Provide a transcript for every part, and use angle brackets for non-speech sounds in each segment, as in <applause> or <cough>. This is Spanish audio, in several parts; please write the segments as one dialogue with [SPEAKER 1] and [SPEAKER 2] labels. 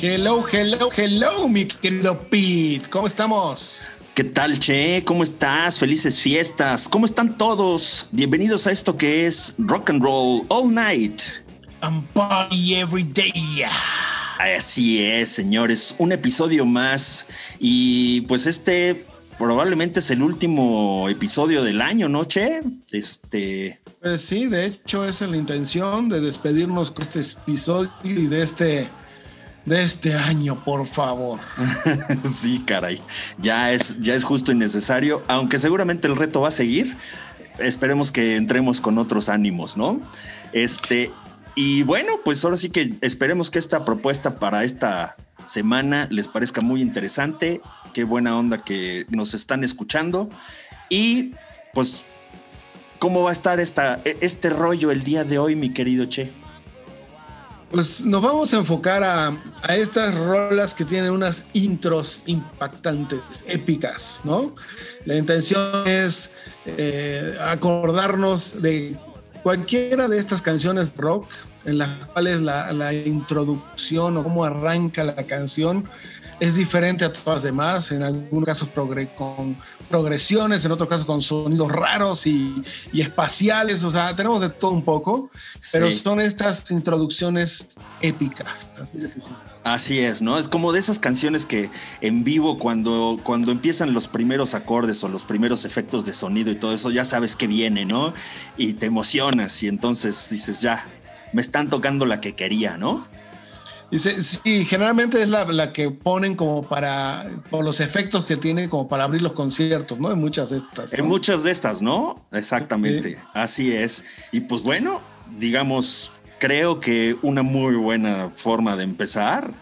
[SPEAKER 1] Hello, hello, hello, mi querido Pete. ¿Cómo estamos?
[SPEAKER 2] ¿Qué tal, Che? ¿Cómo estás? Felices fiestas. ¿Cómo están todos? Bienvenidos a esto que es Rock and Roll All Night.
[SPEAKER 1] And party every day.
[SPEAKER 2] Así es, señores. Un episodio más. Y pues este probablemente es el último episodio del año, ¿no, Che? Este.
[SPEAKER 1] Pues sí, de hecho esa es la intención de despedirnos con este episodio y de este, de este año, por favor. <laughs>
[SPEAKER 2] sí, caray. Ya es, ya es justo y necesario. Aunque seguramente el reto va a seguir. Esperemos que entremos con otros ánimos, ¿no? Este. Y bueno, pues ahora sí que esperemos que esta propuesta para esta semana les parezca muy interesante. Qué buena onda que nos están escuchando. Y pues, ¿cómo va a estar esta, este rollo el día de hoy, mi querido Che?
[SPEAKER 1] Pues nos vamos a enfocar a, a estas rolas que tienen unas intros impactantes, épicas, ¿no? La intención es eh, acordarnos de cualquiera de estas canciones rock en las cuales la, la, introducción o cómo arranca la canción es diferente a todas las demás, en algunos casos progre con progresiones, en otros casos con sonidos raros y, y, espaciales, o sea, tenemos de todo un poco, pero sí. son estas introducciones épicas. Así,
[SPEAKER 2] es, ¿no? Es como de esas canciones que en vivo cuando, cuando empiezan los primeros acordes o los primeros efectos de sonido y todo eso, ya sabes que viene, ¿no? Y te emocionas y entonces dices, ya, me están tocando la que quería, ¿no?
[SPEAKER 1] Y se, sí, generalmente es la, la, que ponen como para, por los efectos que tiene como para abrir los conciertos, ¿no? En muchas de estas.
[SPEAKER 2] ¿no? En muchas de estas, ¿no? Exactamente, sí. así es. Y pues bueno, digamos, creo que una muy buena forma de empezar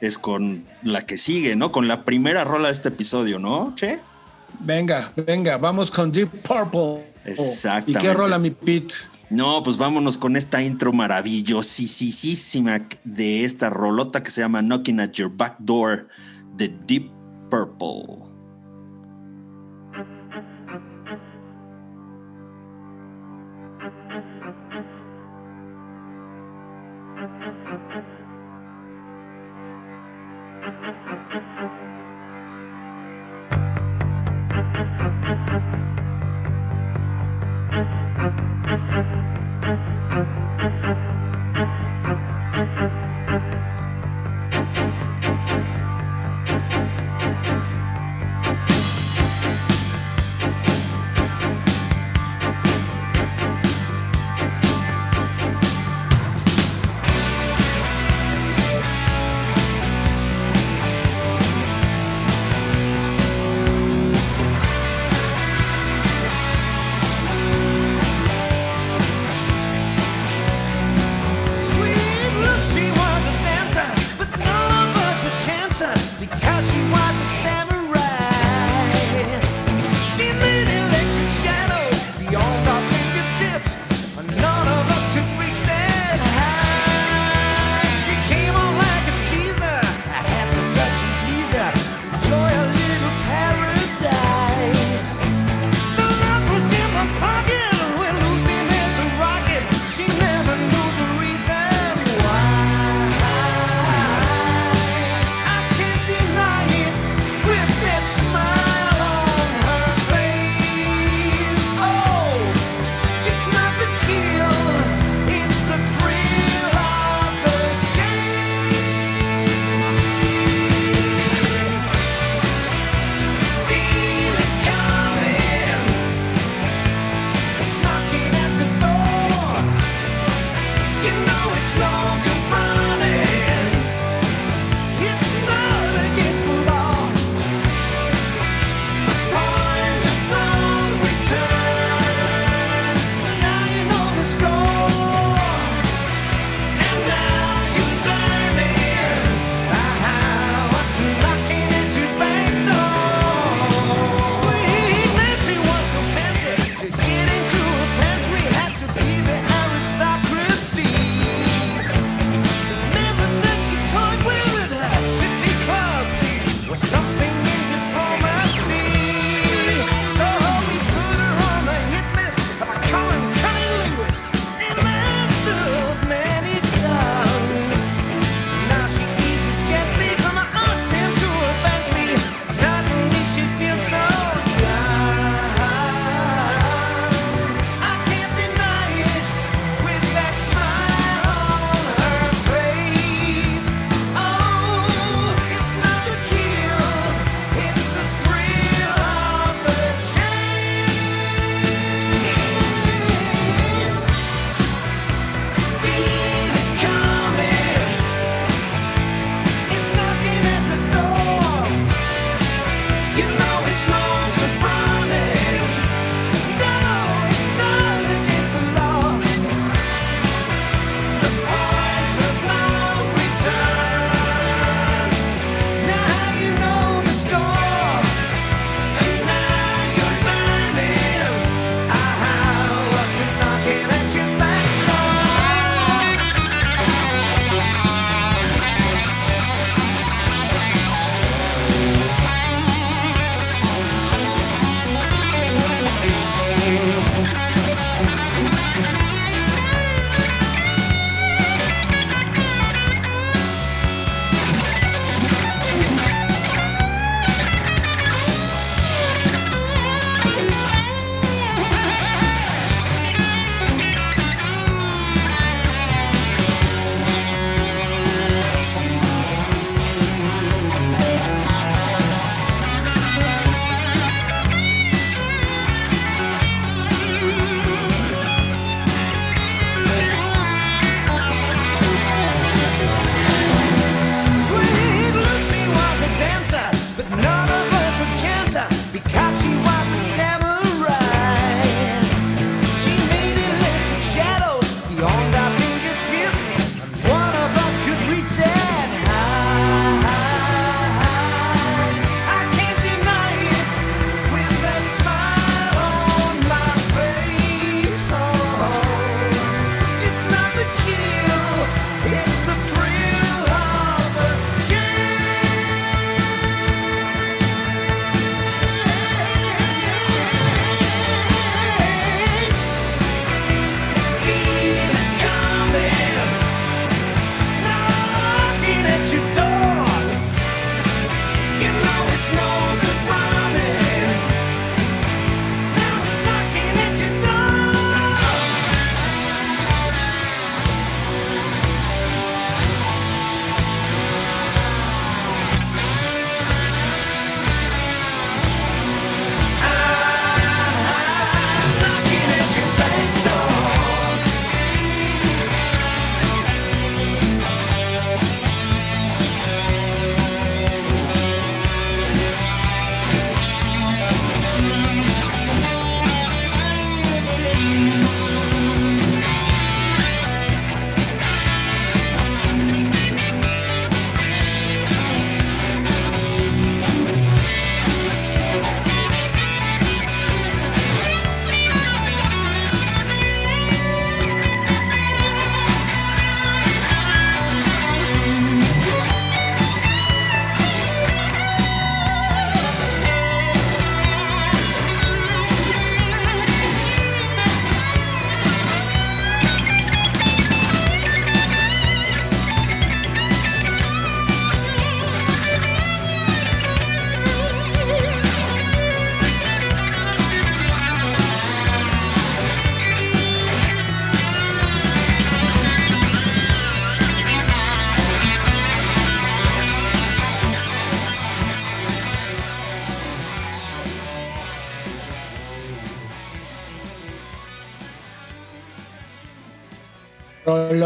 [SPEAKER 2] es con la que sigue, ¿no? Con la primera rola de este episodio, ¿no, Che?
[SPEAKER 1] Venga, venga, vamos con Deep Purple.
[SPEAKER 2] Exactamente.
[SPEAKER 1] ¿Y qué rola, mi Pete?
[SPEAKER 2] No, pues vámonos con esta intro maravillosísima de esta rolota que se llama Knocking at Your Back Door de Deep Purple.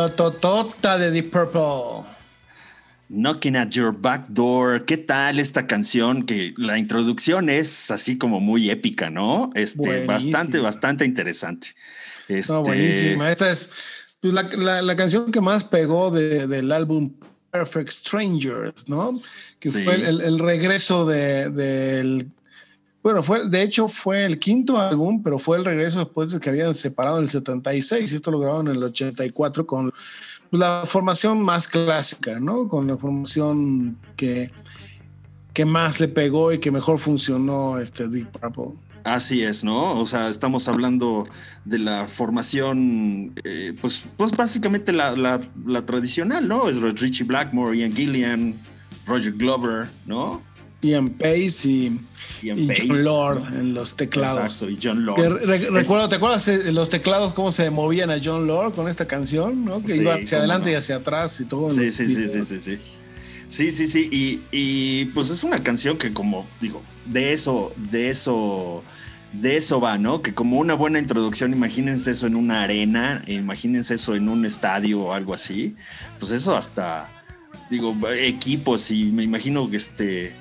[SPEAKER 1] Rolototota de Deep Purple.
[SPEAKER 2] Knocking at Your Back Door. ¿Qué tal esta canción? Que la introducción es así como muy épica, ¿no? Este,
[SPEAKER 1] Buenísima.
[SPEAKER 2] bastante, bastante interesante. Este,
[SPEAKER 1] No, buenísima. Esta es pues, la, la- la canción que más pegó de- del álbum Perfect Strangers, ¿no? Que
[SPEAKER 2] Sí.
[SPEAKER 1] fue el regreso de- del. Bueno, fue, de hecho fue el quinto álbum, pero fue el regreso después de que habían separado en el 76. y Esto lo grabaron en el 84 con la formación más clásica, ¿no? Con la formación que, que más le pegó y que mejor funcionó este Deep Purple.
[SPEAKER 2] Así es, ¿no? O sea, estamos hablando de la formación, eh, pues, pues básicamente la, la- la tradicional, ¿no? Es Richie Blackmore, Ian Gillian, Roger Glover, ¿no?
[SPEAKER 1] Ian Pace y,
[SPEAKER 2] Ian
[SPEAKER 1] y
[SPEAKER 2] Pace,
[SPEAKER 1] John Lord
[SPEAKER 2] ¿no?
[SPEAKER 1] en los teclados.
[SPEAKER 2] Exacto, y John Lord.
[SPEAKER 1] Que re-
[SPEAKER 2] Es-
[SPEAKER 1] recuerdo, ¿te acuerdas de los teclados cómo se movían a John Lord con esta canción? ¿no? Que
[SPEAKER 2] Sí,
[SPEAKER 1] iba hacia adelante
[SPEAKER 2] no.
[SPEAKER 1] y hacia atrás y todo.
[SPEAKER 2] Sí, sí, sí, sí, sí, sí. Sí, sí, sí. Y, y, pues es una canción que como digo, de eso, de eso, de eso va, ¿no? Que como una buena introducción, imagínense eso en una arena, imagínense eso en un estadio o algo así. Pues eso hasta, digo, equipos y me imagino que este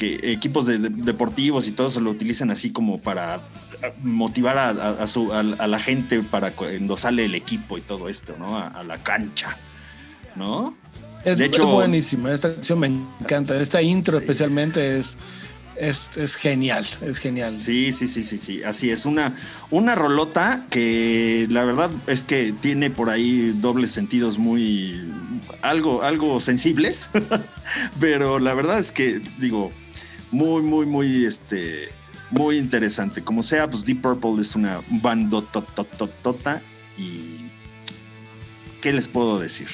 [SPEAKER 2] que equipos de- de- deportivos y todo se lo utilizan así como para motivar a, a- a su, a, a la gente para cuando sale el equipo y todo esto, ¿no? A, la cancha, ¿no?
[SPEAKER 1] Es,
[SPEAKER 2] De
[SPEAKER 1] es
[SPEAKER 2] hecho-
[SPEAKER 1] buenísima. Esta canción me encanta. Esta intro
[SPEAKER 2] Sí.
[SPEAKER 1] especialmente es, es, es genial. Es genial.
[SPEAKER 2] Sí, sí, sí, sí, sí. Así es. Una, una rolota que la verdad es que tiene por ahí dobles sentidos muy. algo, algo sensibles. <laughs> Pero la verdad es que, digo, muy, muy, muy este. Muy interesante. Como sea, pues Deep Purple es una bandotototota y. ¿Qué les puedo decir?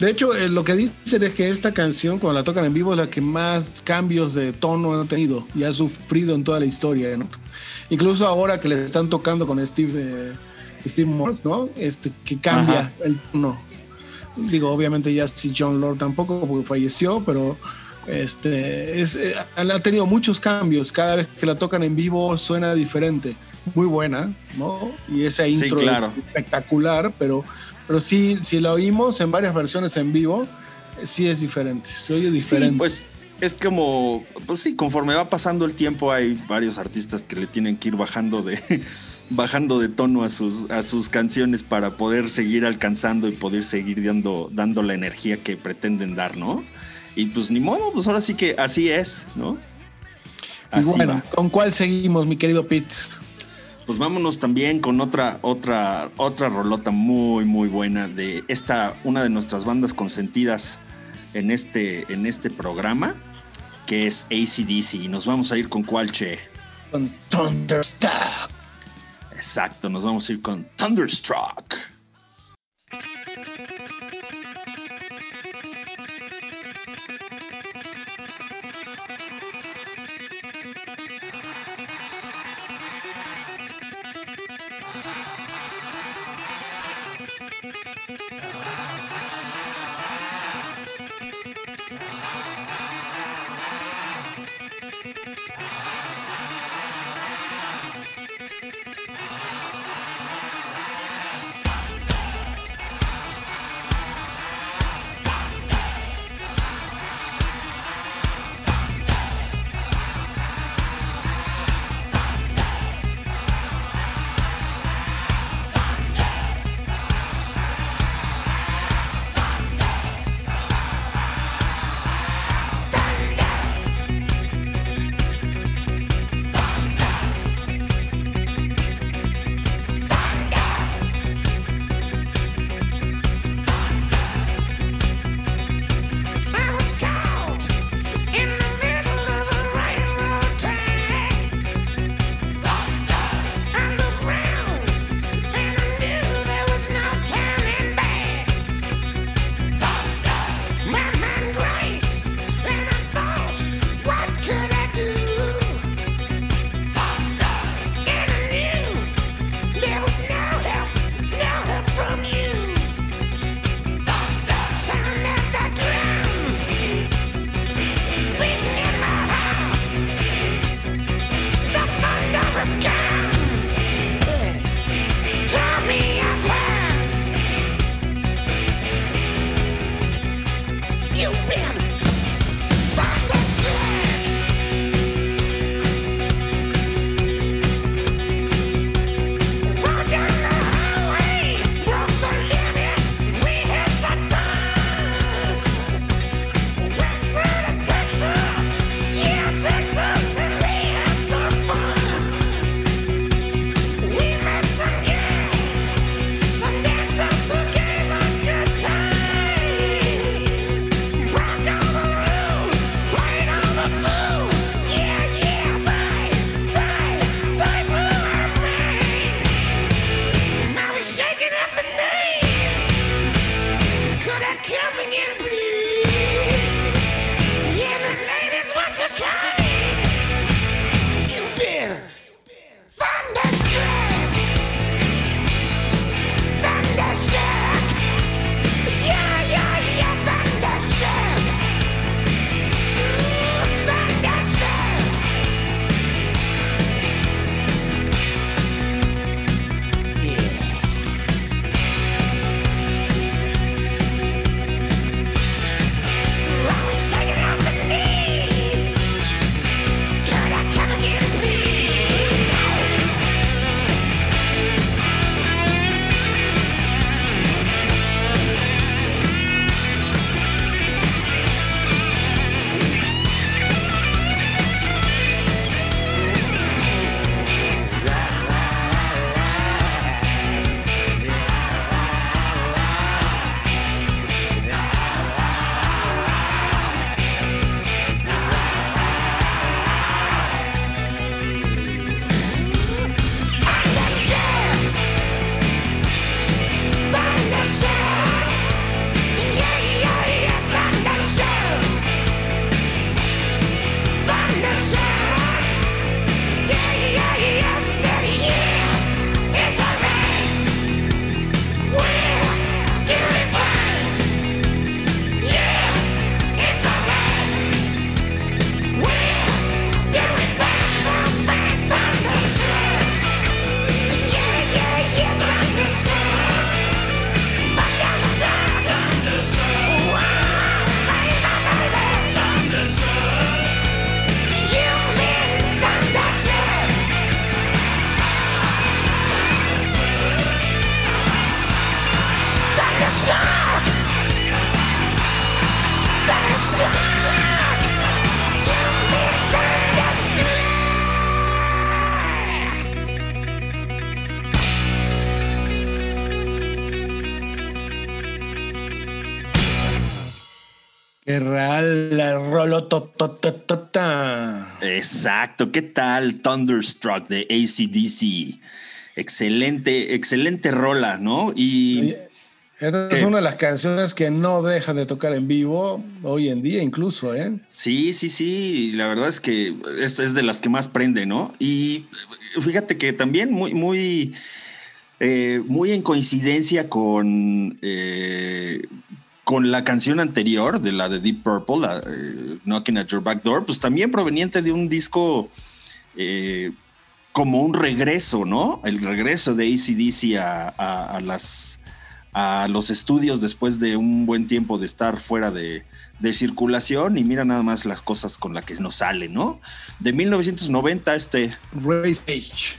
[SPEAKER 1] De hecho, eh, lo que dicen es que esta canción, cuando la tocan en vivo, es la que más cambios de tono ha tenido y ha sufrido en toda la historia. ¿no? Incluso ahora que le están tocando con Steve, eh, Steve Morse, ¿no? Este, que cambia
[SPEAKER 2] Ajá.
[SPEAKER 1] el tono. Digo, obviamente ya si John Lord tampoco, porque falleció, pero este, es, eh, ha tenido muchos cambios. Cada vez que la tocan en vivo suena diferente. Muy buena, ¿no? Y esa
[SPEAKER 2] Sí,
[SPEAKER 1] intro
[SPEAKER 2] claro.
[SPEAKER 1] es espectacular, pero, pero sí, si la oímos en varias versiones en vivo, sí es diferente. Se oye diferente.
[SPEAKER 2] Sí, pues es como, pues sí, conforme va pasando el tiempo hay varios artistas que le tienen que ir bajando de, <laughs> bajando de tono a sus, a sus canciones para poder seguir alcanzando y poder seguir dando, dando la energía que pretenden dar, ¿no? Y pues ni modo, pues ahora sí que así es, ¿no?
[SPEAKER 1] Y
[SPEAKER 2] Así
[SPEAKER 1] bueno,
[SPEAKER 2] va.
[SPEAKER 1] ¿con cuál seguimos, mi querido Pete?
[SPEAKER 2] Pues vámonos también con otra, otra, otra rolota muy, muy buena de esta, una de nuestras bandas consentidas en este, en este programa, que es ACDC. Y nos vamos a ir con cuál, che.
[SPEAKER 1] Con Thunderstruck.
[SPEAKER 2] Exacto, nos vamos a ir con Thunderstruck.
[SPEAKER 1] Yeah.
[SPEAKER 2] Exacto, ¿qué tal Thunderstruck de ACDC? Excelente, excelente rola, ¿no? Y
[SPEAKER 1] esta es una de las canciones que no dejan de tocar en vivo hoy en día incluso, ¿eh?
[SPEAKER 2] Sí, sí, sí, la verdad es que esta es de las que más prende, ¿no? Y fíjate que también muy, muy, eh, muy en coincidencia con, eh, con la canción anterior de la de Deep Purple, la, eh, Knocking at Your Back Door, pues también proveniente de un disco como un regreso, ¿no? El regreso de ACDC a, a las a los estudios después de un buen tiempo de estar fuera de, circulación y mira nada más las cosas con las que nos sale, ¿no? De 1990 este...
[SPEAKER 1] Race Edge.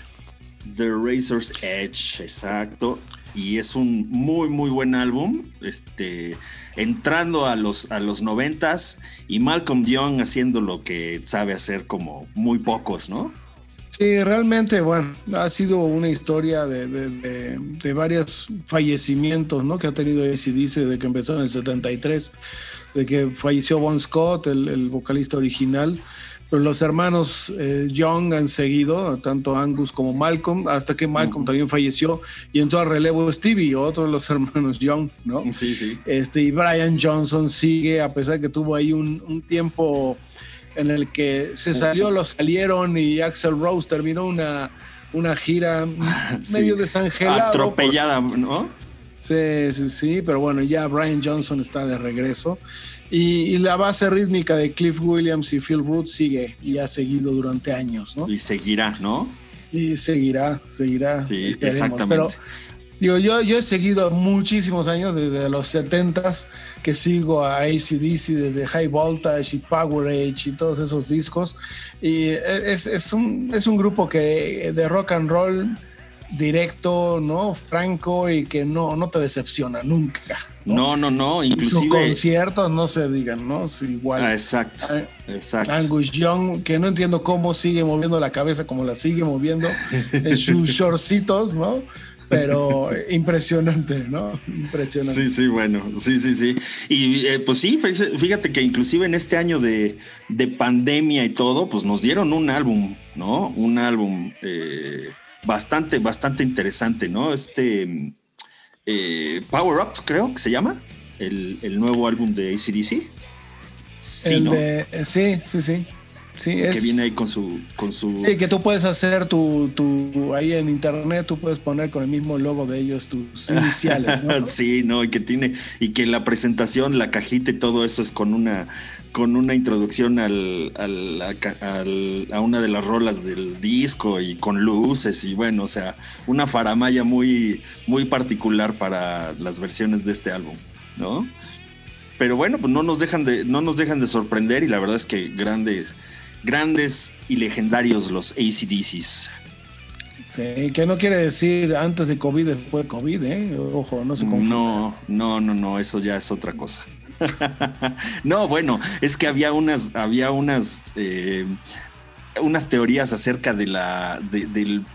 [SPEAKER 2] The Razor's Edge, exacto. Y es un muy, muy buen álbum. Este, entrando a los, a los noventas y Malcolm Young haciendo lo que sabe hacer como muy pocos, ¿no?
[SPEAKER 1] Sí, realmente, bueno, ha sido una historia de, de, varios fallecimientos, ¿no? Que ha tenido dice de que empezó en el 73, de que falleció Bon Scott, el, vocalista original, los hermanos eh, Young han seguido, tanto Angus como Malcolm, hasta que Malcolm también falleció y entró a relevo Stevie, otro de los <laughs> hermanos Young, ¿no?
[SPEAKER 2] Sí, sí.
[SPEAKER 1] Este, y Brian Johnson sigue, a pesar de que tuvo ahí un, un tiempo en el que se salió, lo salieron y Axel Rose terminó una, una gira <laughs> medio desangelada.
[SPEAKER 2] Atropellada, ¿no?
[SPEAKER 1] Sí, sí, sí, pero bueno, ya Brian Johnson está de regreso. Y, la base rítmica de Cliff Williams y Phil Root sigue y ha seguido durante años, ¿no?
[SPEAKER 2] Y seguirá, ¿no?
[SPEAKER 1] Y seguirá, seguirá.
[SPEAKER 2] Sí, exactamente.
[SPEAKER 1] Pero Digo, yo, yo he seguido muchísimos años, desde los 70s, que sigo a ACDC, desde High Voltage y Power Age y todos esos discos. Y es, es, un, es un grupo que de rock and roll directo, ¿no? Franco y que no, no te decepciona nunca.
[SPEAKER 2] No, no, no, inclusive.
[SPEAKER 1] Sus conciertos no se digan, ¿no? igual.
[SPEAKER 2] Ah, exacto, ah, exacto.
[SPEAKER 1] Angus Young, que no entiendo cómo sigue moviendo la cabeza como la sigue moviendo <laughs> en sus shortcitos, ¿no? pero impresionante, ¿no? Impresionante.
[SPEAKER 2] Sí, sí, bueno, sí, sí, sí. Y eh, pues sí, fíjate que inclusive en este año de, pandemia y todo, pues nos dieron un álbum, ¿no? Un álbum eh, bastante, bastante interesante, ¿no? Este eh, Power Ups, creo que se llama, el, nuevo álbum de ACDC.
[SPEAKER 1] Sí, sí, sí, sí
[SPEAKER 2] que viene ahí con su, con su.
[SPEAKER 1] Sí, que tú puedes hacer tu, tu, Ahí en internet tú puedes poner con el mismo logo de ellos tus <laughs> iniciales. ¿no?
[SPEAKER 2] sí, no, y que tiene. Y que la presentación, la cajita y todo eso es con una con una introducción al, al, a una de las rolas del disco y con luces y bueno, o sea, una faramaya muy, muy particular para las versiones de este álbum, ¿no? Pero bueno, pues no nos dejan de, no nos dejan de sorprender y la verdad es que grandes, grandes y legendarios los ACDCs.
[SPEAKER 1] Sí, que no quiere decir antes de COVID, después de COVID, ¿eh? Ojo, no se
[SPEAKER 2] confunda. No, no, no, no, eso ya es otra cosa. <laughs> no, bueno, es que había unas, había unas, eh, unas teorías acerca de la, del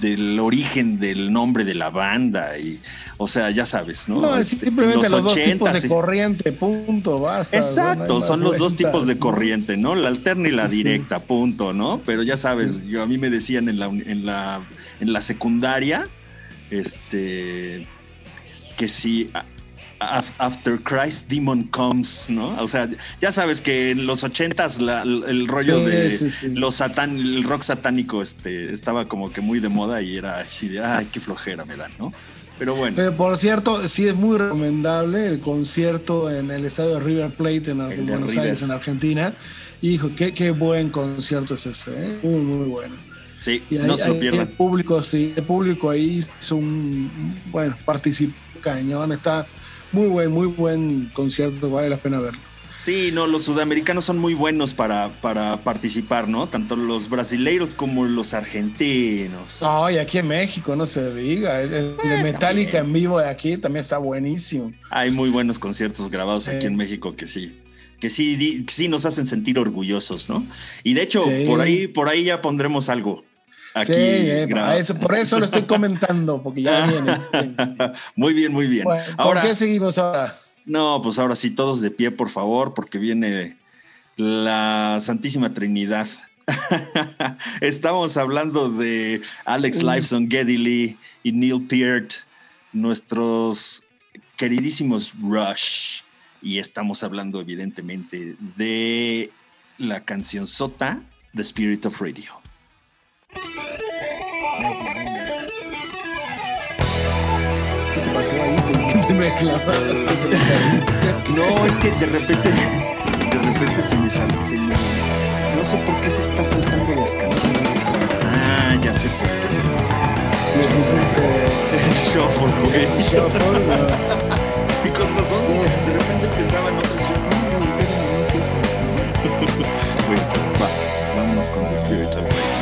[SPEAKER 2] del origen del nombre de la banda y o sea ya sabes no,
[SPEAKER 1] no este, simplemente los, dos tipos de corriente punto basta
[SPEAKER 2] exacto son los dos tipos de corriente no la alterna y la directa punto no pero ya sabes yo a mí me decían en la en la en la secundaria este que si After Christ Demon Comes, ¿no? O sea, ya sabes que en los ochentas el rollo de Los satán, el rock satánico este, estaba como que muy de moda y era así de, ay, qué flojera me dan, ¿no? Pero bueno.
[SPEAKER 1] Pero por cierto, sí es muy recomendable el concierto en el estadio de River Plate en, Buenos Aires, en Argentina. Hijo, qué, qué buen concierto es ese, ¿eh? Muy, muy bueno.
[SPEAKER 2] Sí, no se lo pierdan.
[SPEAKER 1] El público, sí, el público ahí es un, bueno, participó cañón, está muy buen, muy buen concierto, vale la pena verlo.
[SPEAKER 2] Sí, no, los sudamericanos son muy buenos para, para participar, ¿no? Tanto los brasileiros como los argentinos.
[SPEAKER 1] No, y aquí en México, no se diga. El, eh, Metallica en vivo de aquí también está buenísimo.
[SPEAKER 2] Hay muy buenos conciertos grabados aquí en México que sí. Que sí, sí nos hacen sentir orgullosos, ¿no? Y de hecho, por ahí, por ahí ya pondremos algo
[SPEAKER 1] sí, eh, por eso lo estoy comentando, porque ya <laughs> viene.
[SPEAKER 2] muy bien, muy bien.
[SPEAKER 1] ahora, ¿Por qué seguimos ahora?
[SPEAKER 2] No, pues ahora sí, todos de pie, por favor, porque viene la Santísima Trinidad. <laughs> Estamos hablando de Alex. Lifeson, Geddy Lee y Neil Peart, nuestros queridísimos Rush. Y estamos hablando, evidentemente, de la canción Sota, The Spirit of Radio.
[SPEAKER 1] ¿Qué te pasó ahí? ¿Qué te me clavaste?
[SPEAKER 2] No, es que de repente, de repente se me sale, se me- no sé por qué se está saltando las canciones. Ah, ya sé por qué.
[SPEAKER 1] Le pusiste
[SPEAKER 2] Shuffle, güey.
[SPEAKER 1] shuffle, ¿no?
[SPEAKER 2] Y con razón, de repente empezaban otras. yo, No, güey, espérame, no es esa. Güey, va, vámonos con The Spirit of Radio.
[SPEAKER 3] Begin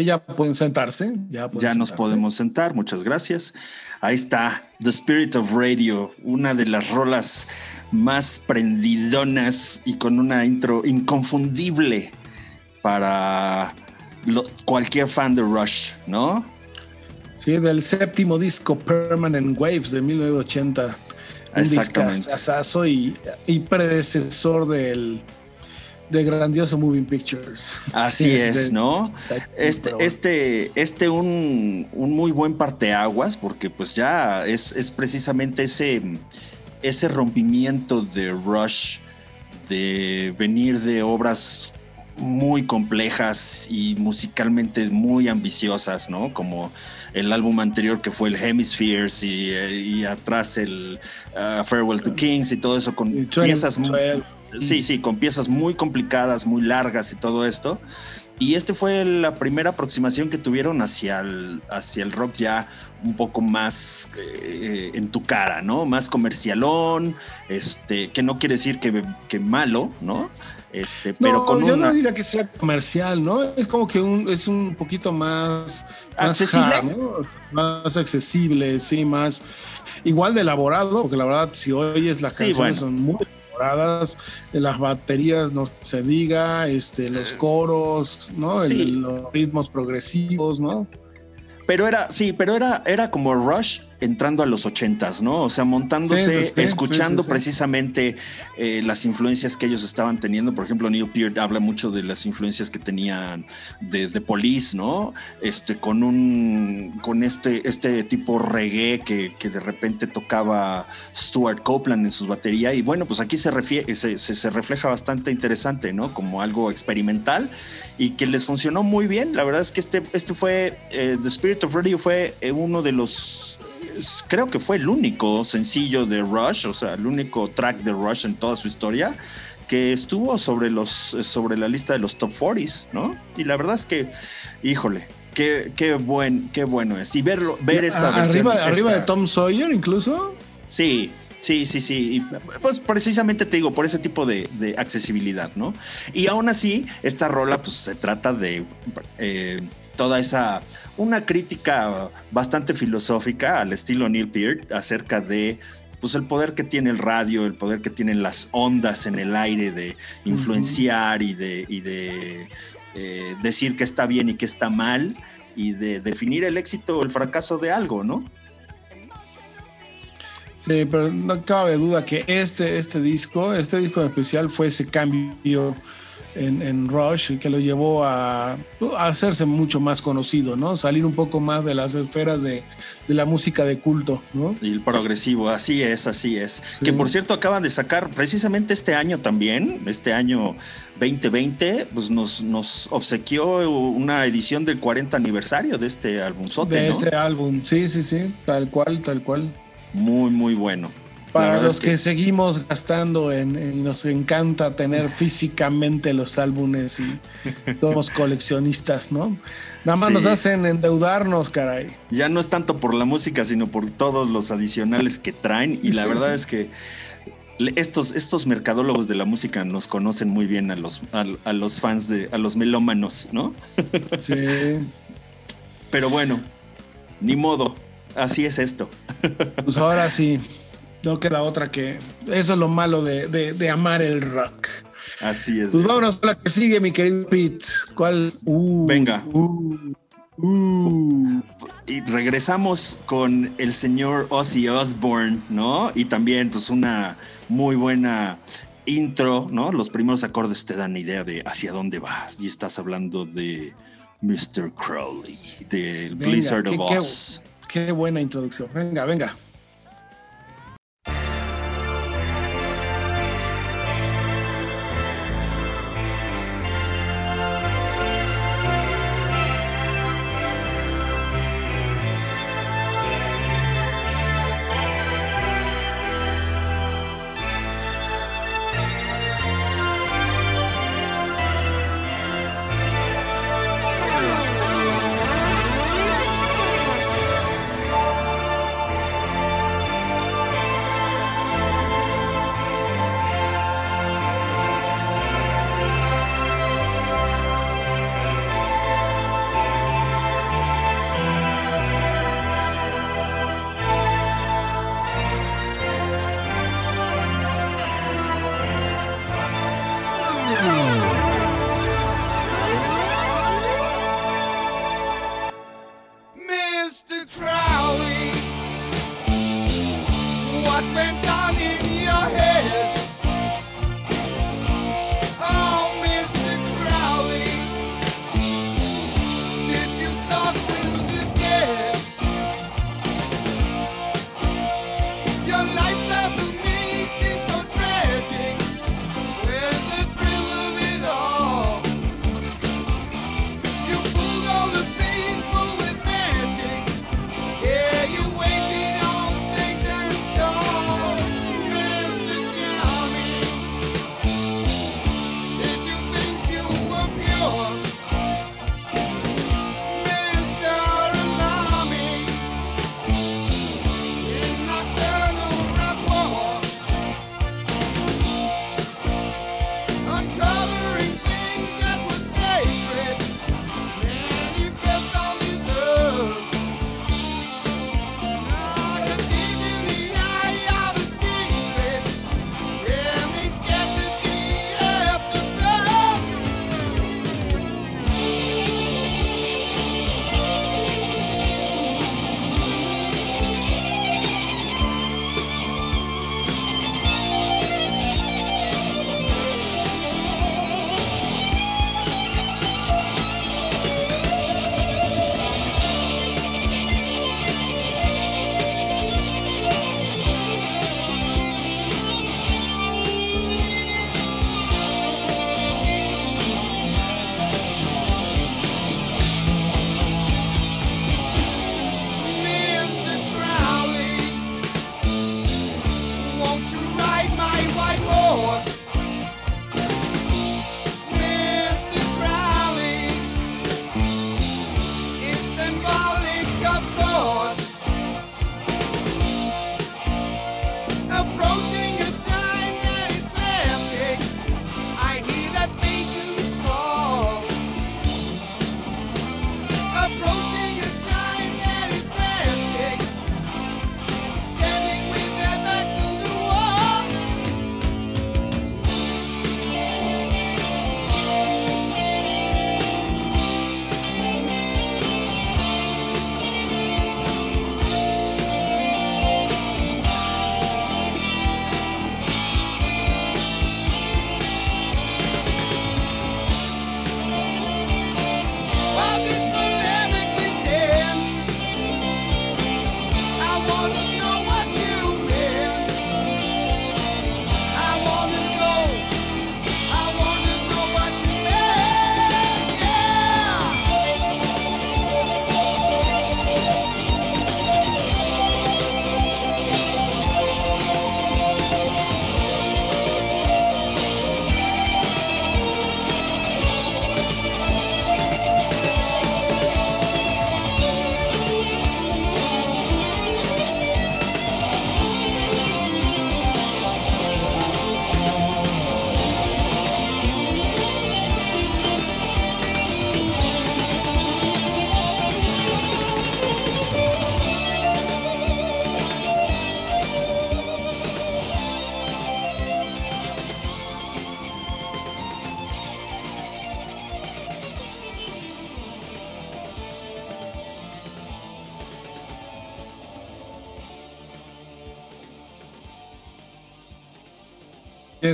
[SPEAKER 1] ya pueden sentarse. Ya, pueden
[SPEAKER 2] Ya nos podemos sentar, muchas gracias. Ahí está, The Spirit of Radio, una de las rolas más prendidonas y con una intro inconfundible para lo- cualquier fan de Rush, ¿no?
[SPEAKER 1] Sí, del séptimo disco Permanent Waves de 1980. Un
[SPEAKER 2] Exactamente.
[SPEAKER 1] discazazo y, y predecesor del de grandioso Moving Pictures.
[SPEAKER 2] Así <laughs>
[SPEAKER 1] Sí,
[SPEAKER 2] es,
[SPEAKER 1] de-
[SPEAKER 2] ¿no? Este,
[SPEAKER 1] bueno.
[SPEAKER 2] este, este un, un muy buen parteaguas, porque pues ya es, es precisamente ese, ese rompimiento de Rush, de venir de obras muy complejas y musicalmente muy ambiciosas, ¿no? Como el álbum anterior que fue el Hemispheres y, eh, y atrás el uh, Farewell to Kings y todo eso con
[SPEAKER 1] Y 20,
[SPEAKER 2] piezas muy,
[SPEAKER 1] 12.
[SPEAKER 2] Sí, sí, con piezas muy complicadas, muy largas y todo esto. Y este fue la primera aproximación que tuvieron hacia el, hacia el rock ya un poco más eh, en tu cara, ¿no? Más comercialón, este, que no quiere decir que, que malo, ¿no? Este, pero
[SPEAKER 1] no,
[SPEAKER 2] con
[SPEAKER 1] yo
[SPEAKER 2] una...
[SPEAKER 1] no diría que sea comercial, ¿no? Es como que un, es un poquito más, más
[SPEAKER 2] ¿Accesible?
[SPEAKER 1] hard, ¿no? Más accesible, sí, más igual de elaborado, porque la verdad, si oyes las
[SPEAKER 2] Sí,
[SPEAKER 1] canciones
[SPEAKER 2] bueno.
[SPEAKER 1] son muy elaboradas, las baterías no se diga, este, los coros, ¿no? El- los ritmos progresivos, ¿no?
[SPEAKER 2] Pero era, sí, pero era, era como Rush entrando a los ochentas, ¿no? O sea, montándose,
[SPEAKER 1] Sí, sí, sí,
[SPEAKER 2] escuchando
[SPEAKER 1] sí,
[SPEAKER 2] precisamente eh, las influencias que ellos estaban teniendo. Por ejemplo, Neil Peart habla mucho de las influencias que tenían de, de Police, ¿no? Este, con un, con este, este tipo reggae que, que de repente tocaba Stuart Copeland en sus baterías. Y bueno, pues aquí se, refie- se, se- se refleja bastante interesante, ¿no? Como algo experimental y que les funcionó muy bien. La verdad es que este, este fue, eh, The Spirit of Radio fue eh, uno de los, creo que fue el único sencillo de Rush, o sea, el único track de Rush en toda su historia que estuvo sobre, los, sobre la lista de los top 40s, ¿no? Y la verdad es que, híjole, qué, qué, buen, qué bueno es. Y verlo, ver esta
[SPEAKER 1] A-
[SPEAKER 2] versión.
[SPEAKER 1] arriba, arriba de Tom Sawyer incluso.
[SPEAKER 2] Sí, sí, sí, sí. Y pues precisamente te digo, por ese tipo de, de accesibilidad, ¿no? Y aún así, esta rola, pues se trata de eh, toda esa, una crítica bastante filosófica al estilo Neil Peart acerca de pues el poder que tiene el radio, el poder que tienen las ondas en el aire de influenciar y de, y de eh, decir que está bien y que está mal y de definir el éxito o el fracaso de algo, ¿no?
[SPEAKER 1] Sí, pero no cabe duda que este, este disco, este disco en especial fue ese cambio en, en Rush que lo llevó a, a hacerse mucho más conocido, ¿no? Salir un poco más de las esferas de, de la música de culto, ¿no?
[SPEAKER 2] Y el progresivo, así es, así es.
[SPEAKER 1] Sí.
[SPEAKER 2] Que por cierto acaban de sacar precisamente este año también, este año 2020, pues nos, nos obsequió una edición del 40 aniversario de este álbumzote,
[SPEAKER 1] De
[SPEAKER 2] ¿no?
[SPEAKER 1] este álbum, sí, sí, sí, tal cual, tal cual.
[SPEAKER 2] Muy, muy bueno.
[SPEAKER 1] Para los
[SPEAKER 2] es
[SPEAKER 1] que... seguimos gastando en, en- nos encanta tener físicamente los álbumes y <laughs> somos coleccionistas, ¿no? Nada más
[SPEAKER 2] Sí.
[SPEAKER 1] nos hacen endeudarnos, caray.
[SPEAKER 2] Ya no es tanto por la música, sino por todos los adicionales que traen. Y la verdad es que estos, estos mercadólogos de la música nos conocen muy bien a los, a, a los fans de, a los melómanos, ¿no? <laughs>
[SPEAKER 1] Sí.
[SPEAKER 2] Pero bueno, ni modo. Así es esto.
[SPEAKER 1] Pues ahora sí, no queda otra que. Eso es lo malo de, de- de amar el rock.
[SPEAKER 2] Así es.
[SPEAKER 1] Pues vámonos a la que sigue, mi querido Pete. ¿Cuál? Uh,
[SPEAKER 2] Venga.
[SPEAKER 1] uh, uh.
[SPEAKER 2] Y regresamos con el señor Ozzy Osbourne, ¿no? Y también, pues, una muy buena intro, ¿no? Los primeros acordes te dan idea de hacia dónde vas. Y estás hablando de Mr. Crowley, del Blizzard
[SPEAKER 1] qué-
[SPEAKER 2] of
[SPEAKER 1] qué-
[SPEAKER 2] Oz.
[SPEAKER 1] Qué buena introducción. Venga, venga.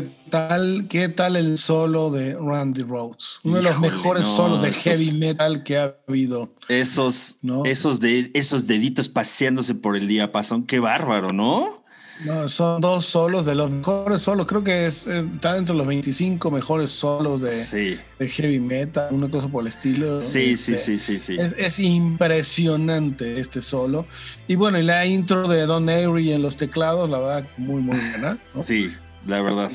[SPEAKER 1] ¿Qué tal, ¿Qué tal el solo de Randy Rhodes? Uno de los mejores
[SPEAKER 2] no,
[SPEAKER 1] solos de
[SPEAKER 2] esos-
[SPEAKER 1] heavy metal que ha habido.
[SPEAKER 2] Esos,
[SPEAKER 1] No.
[SPEAKER 2] esos, de, esos deditos paseándose por el diapasón, qué bárbaro, ¿no?
[SPEAKER 1] No, son dos solos de los mejores solos. Creo que es, es- está entre los 25 mejores solos de,
[SPEAKER 2] Sí,
[SPEAKER 1] de heavy metal, una cosa por el estilo.
[SPEAKER 2] sí, sí,
[SPEAKER 1] Este,
[SPEAKER 2] sí, sí, sí.
[SPEAKER 1] Es, es impresionante este solo. Y bueno, y la intro de Don Avery en los teclados, la verdad, muy, muy buena. ¿no?
[SPEAKER 2] Sí, la verdad.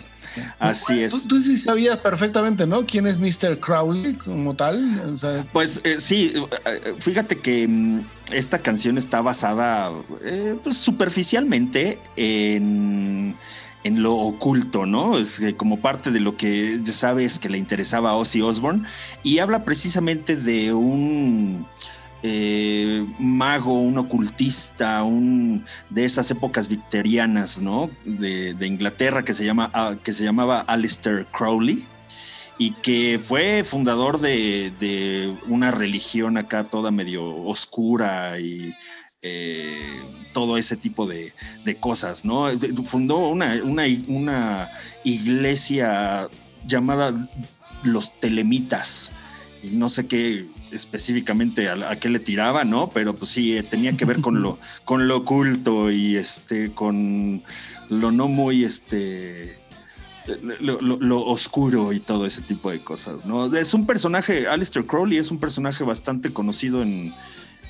[SPEAKER 2] Así es.
[SPEAKER 1] tú sí sabías perfectamente, ¿no? ¿Quién es Mr. Crowley como tal? O sea,
[SPEAKER 2] Pues eh, sí, eh, fíjate que mm, esta canción está basada eh, pues, superficialmente en, en lo oculto, ¿no? Es que como parte de lo que ya sabes que le interesaba a Ozzy Osbourne y habla precisamente de un eh, mago, un ocultista, un de esas épocas victorianas, ¿no? De, Inglaterra que se llama ah, que se llamaba Alistair Crowley y que fue fundador de, una religión acá toda medio oscura y eh, todo ese tipo de, cosas, ¿no? Fundó una, una, una iglesia llamada los Telemitas. Y no sé qué específicamente a, a qué le tiraba, ¿no? Pero pues sí, eh, tenía que ver con lo, <laughs> con lo oculto y este, con lo no muy este lo, lo- lo oscuro y todo ese tipo de cosas, ¿no? Es un personaje, Alistair Crowley es un personaje bastante conocido en,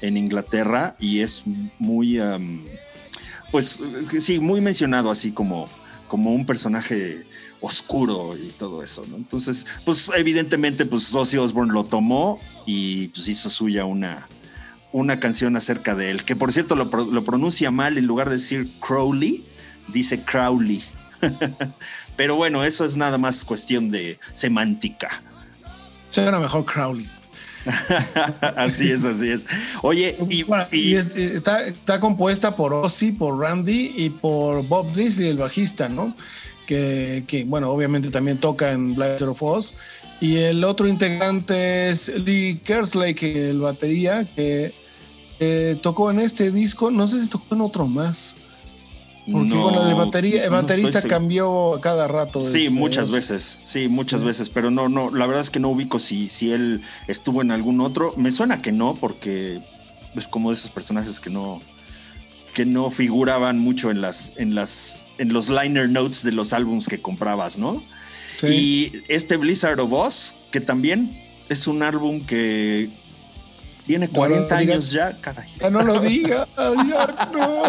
[SPEAKER 2] en Inglaterra y es muy, pues sí, muy mencionado así como, como un personaje oscuro y todo eso, ¿no? Entonces, pues evidentemente, pues Ozzy Osbourne lo tomó y pues hizo suya una, una canción acerca de él, que por cierto lo, pro- lo pronuncia mal, en lugar de decir Crowley, dice Crowley. <laughs> Pero bueno, eso es nada más cuestión de semántica.
[SPEAKER 1] suena mejor Crowley. <laughs>
[SPEAKER 2] así es, así es. Oye, y,
[SPEAKER 1] Bueno,
[SPEAKER 2] y-
[SPEAKER 1] y es- está, está compuesta por Ozzy, por Randy y por Bob Disley, el bajista, ¿no? Que, que, bueno, obviamente también toca en Blaster of Oz. Y el otro integrante es Lee Kerslake, el batería, que eh, tocó en este disco, no sé si tocó en otro más. Porque
[SPEAKER 2] no,
[SPEAKER 1] bueno, de batería, el baterista cambió cada rato.
[SPEAKER 2] Sí, muchas veces, sí, muchas
[SPEAKER 1] Sí.
[SPEAKER 2] veces, pero no, no, la verdad es que no ubico si, si él estuvo en algún otro. Me suena que no, porque es como de esos personajes que no, que no figuraban mucho en las, en las, en los liner notes de los álbums que comprabas, ¿no?
[SPEAKER 1] Sí.
[SPEAKER 2] Y este Blizzard of Oz, que también es un álbum que tiene
[SPEAKER 1] No lo
[SPEAKER 2] 40
[SPEAKER 1] digas.
[SPEAKER 2] años ya, caray.
[SPEAKER 1] Ya no lo diga, <laughs> ya no.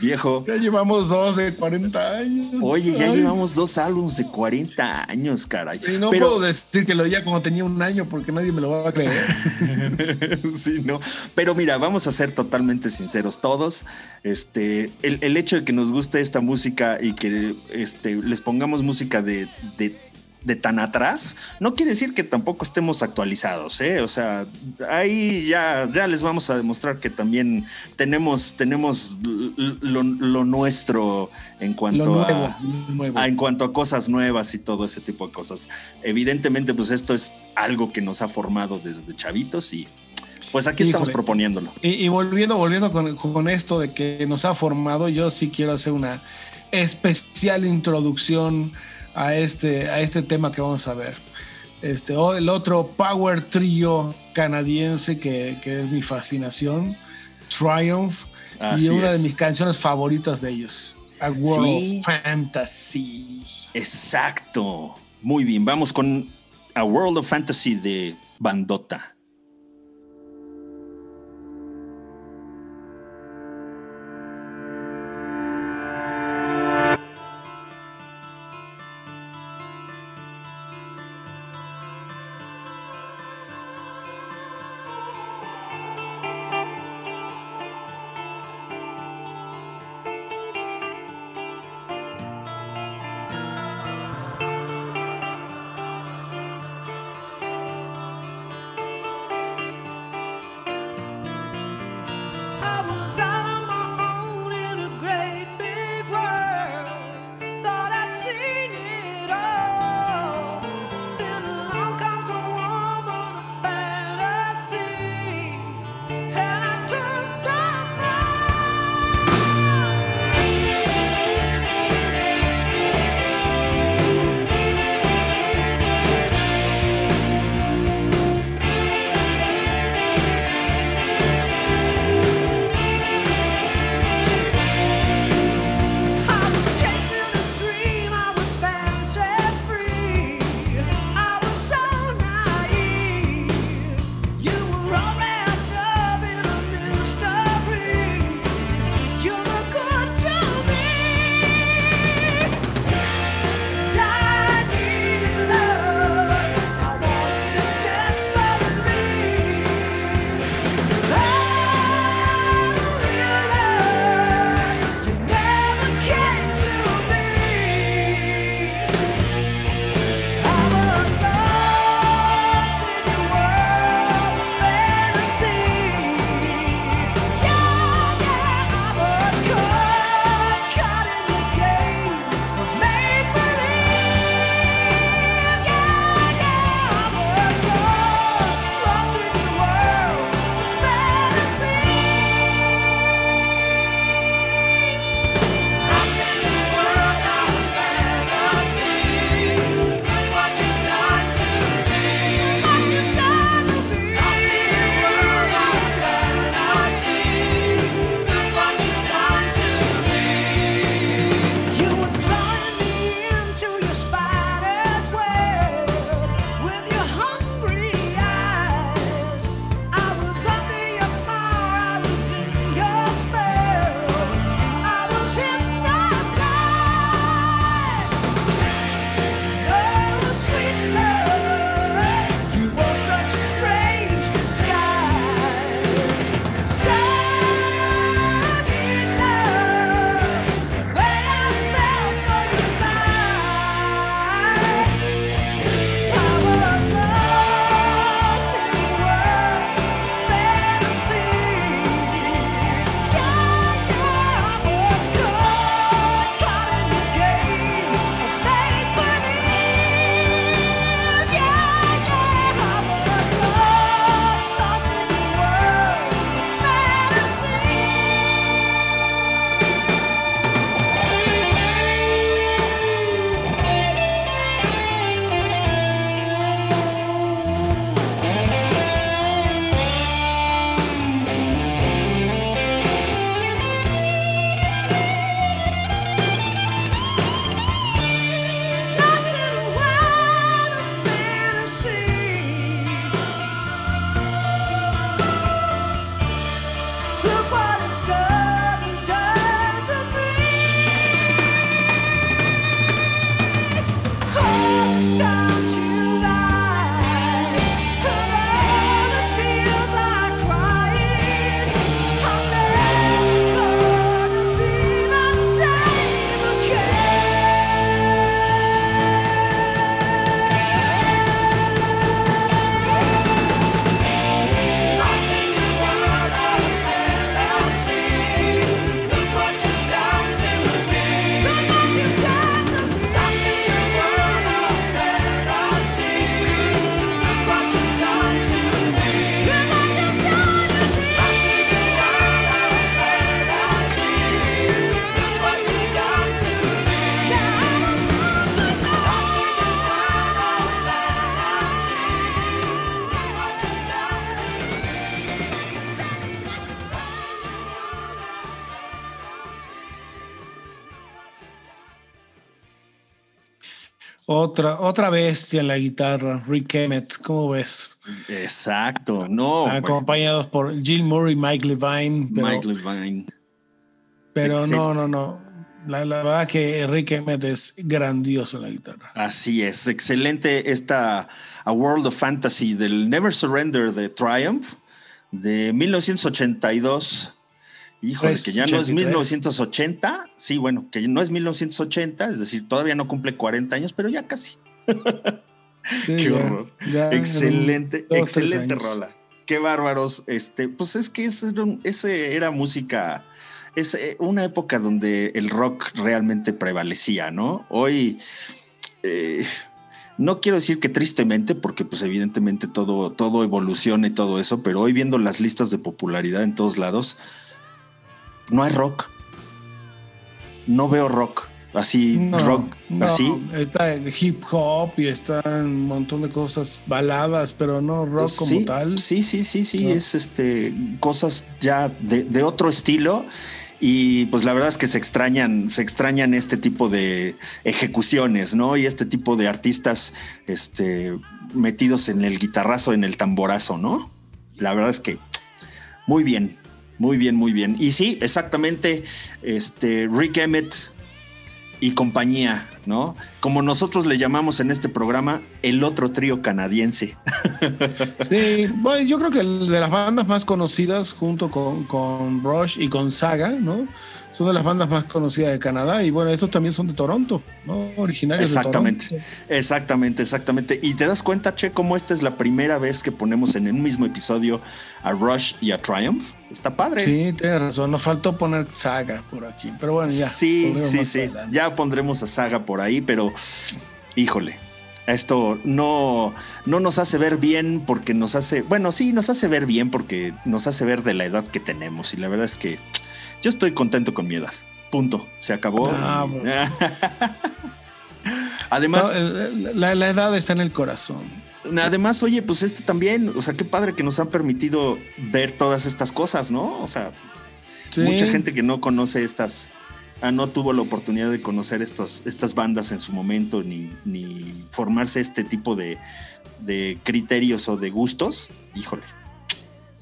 [SPEAKER 2] Viejo.
[SPEAKER 1] Ya llevamos dos de 40 años.
[SPEAKER 2] Oye, ya
[SPEAKER 1] Ay.
[SPEAKER 2] llevamos dos álbums de 40 años, caray.
[SPEAKER 1] Y no
[SPEAKER 2] Pero-
[SPEAKER 1] puedo decir que lo diga cuando tenía un año porque nadie me lo va a creer. <laughs>
[SPEAKER 2] sí, no. Pero mira, vamos a ser totalmente sinceros todos. Este, el, el hecho de que nos guste esta música y que este, les pongamos música de, de, de tan atrás, no quiere decir que tampoco estemos actualizados, ¿eh? O sea, ahí ya, ya les vamos a demostrar que también tenemos, tenemos lo, lo nuestro en cuanto a
[SPEAKER 1] nuevo, lo nuevo.
[SPEAKER 2] En cuanto a cosas nuevas y todo ese tipo de cosas. Evidentemente, pues esto es algo que nos ha formado desde chavitos y pues aquí estamos proponiéndolo.
[SPEAKER 1] Y, y volviendo, volviendo con, con esto de que nos ha formado, yo sí quiero hacer una especial introducción a este, a este tema que vamos a ver. Este, el otro Power Trio canadiense que, que es mi fascinación, Triumph,
[SPEAKER 2] Así
[SPEAKER 1] y una
[SPEAKER 2] es.
[SPEAKER 1] de mis canciones favoritas de ellos, A World
[SPEAKER 2] Sí.
[SPEAKER 1] of Fantasy.
[SPEAKER 2] Exacto. Muy bien, vamos con A World of Fantasy de Bandota.
[SPEAKER 1] Otra, bestia en la guitarra, Rick Emmett, ¿cómo ves?
[SPEAKER 2] Exacto, no. güey.
[SPEAKER 1] Acompañados por Jill Murray, Mike Levine. Pero,
[SPEAKER 2] Mike Levine.
[SPEAKER 1] pero no, no, no. La, la verdad que Rick Emmett es grandioso en la guitarra.
[SPEAKER 2] Así es, excelente esta A World of Fantasy del Never Surrender de Triumph de 1982. Híjole,
[SPEAKER 1] Pues,
[SPEAKER 2] que ya no es
[SPEAKER 1] 83.
[SPEAKER 2] 1980. Sí, bueno, que no es 1980, es decir, todavía no cumple 40 años, pero ya casi.
[SPEAKER 1] Sí,
[SPEAKER 2] Qué horror.
[SPEAKER 1] ya
[SPEAKER 2] excelente,
[SPEAKER 1] dos,
[SPEAKER 2] excelente rola. Qué bárbaros. Este, pues es que ese era, un- ese era música, es una época donde el rock realmente prevalecía, ¿no? Hoy, eh, no quiero decir que tristemente, porque pues evidentemente todo, todo evoluciona y todo eso, pero hoy viendo las listas de popularidad en todos lados, no hay rock. No veo rock. Así,
[SPEAKER 1] No,
[SPEAKER 2] rock,
[SPEAKER 1] no,
[SPEAKER 2] así.
[SPEAKER 1] Está el hip hop y está un montón de cosas, baladas, pero no rock como tal.
[SPEAKER 2] Sí, sí, sí, sí,
[SPEAKER 1] No.
[SPEAKER 2] es este cosas ya de, de otro estilo. Y pues la verdad es que se extrañan, se extrañan este tipo de ejecuciones, ¿no? Y este tipo de artistas este, metidos en el guitarrazo, en el tamborazo, ¿no? La verdad es que muy bien, muy bien, muy bien. Y sí, exactamente, este, Rick Emmett y compañía, ¿no? Como nosotros le llamamos en este programa, el otro trío canadiense. <laughs>
[SPEAKER 1] Sí, bueno, yo creo que de las bandas más conocidas, junto con, con Rush y con Saga, ¿no? Son de las bandas más conocidas de Canadá. Y bueno, estos también son de Toronto, ¿no? Originarios
[SPEAKER 2] Exactamente.
[SPEAKER 1] de Toronto.
[SPEAKER 2] Exactamente, exactamente. Y te das cuenta, Che, cómo esta es la primera vez que ponemos en un mismo episodio a Rush y a Triumph. Está padre.
[SPEAKER 1] Sí, tienes razón. Nos faltó poner Saga por aquí. Pero bueno, ya.
[SPEAKER 2] sí, sí, sí.
[SPEAKER 1] adelante.
[SPEAKER 2] Ya pondremos a Saga por ahí, pero híjole. Esto no, no nos hace ver bien porque nos hace, bueno, sí, nos hace ver bien porque nos hace ver de la edad que tenemos. Y la verdad es que yo estoy contento con mi edad. Punto. Se acabó.
[SPEAKER 1] Ah,
[SPEAKER 2] Y-. <laughs> Además,
[SPEAKER 1] la, la edad está en el corazón.
[SPEAKER 2] Además, oye, pues este también, o sea, qué padre que nos han permitido ver todas estas cosas, ¿no? O sea,
[SPEAKER 1] Sí.
[SPEAKER 2] mucha gente que no conoce estas, ah, no tuvo la oportunidad de conocer estos, estas bandas en su momento, ni, ni formarse este tipo de, de criterios o de gustos, híjole,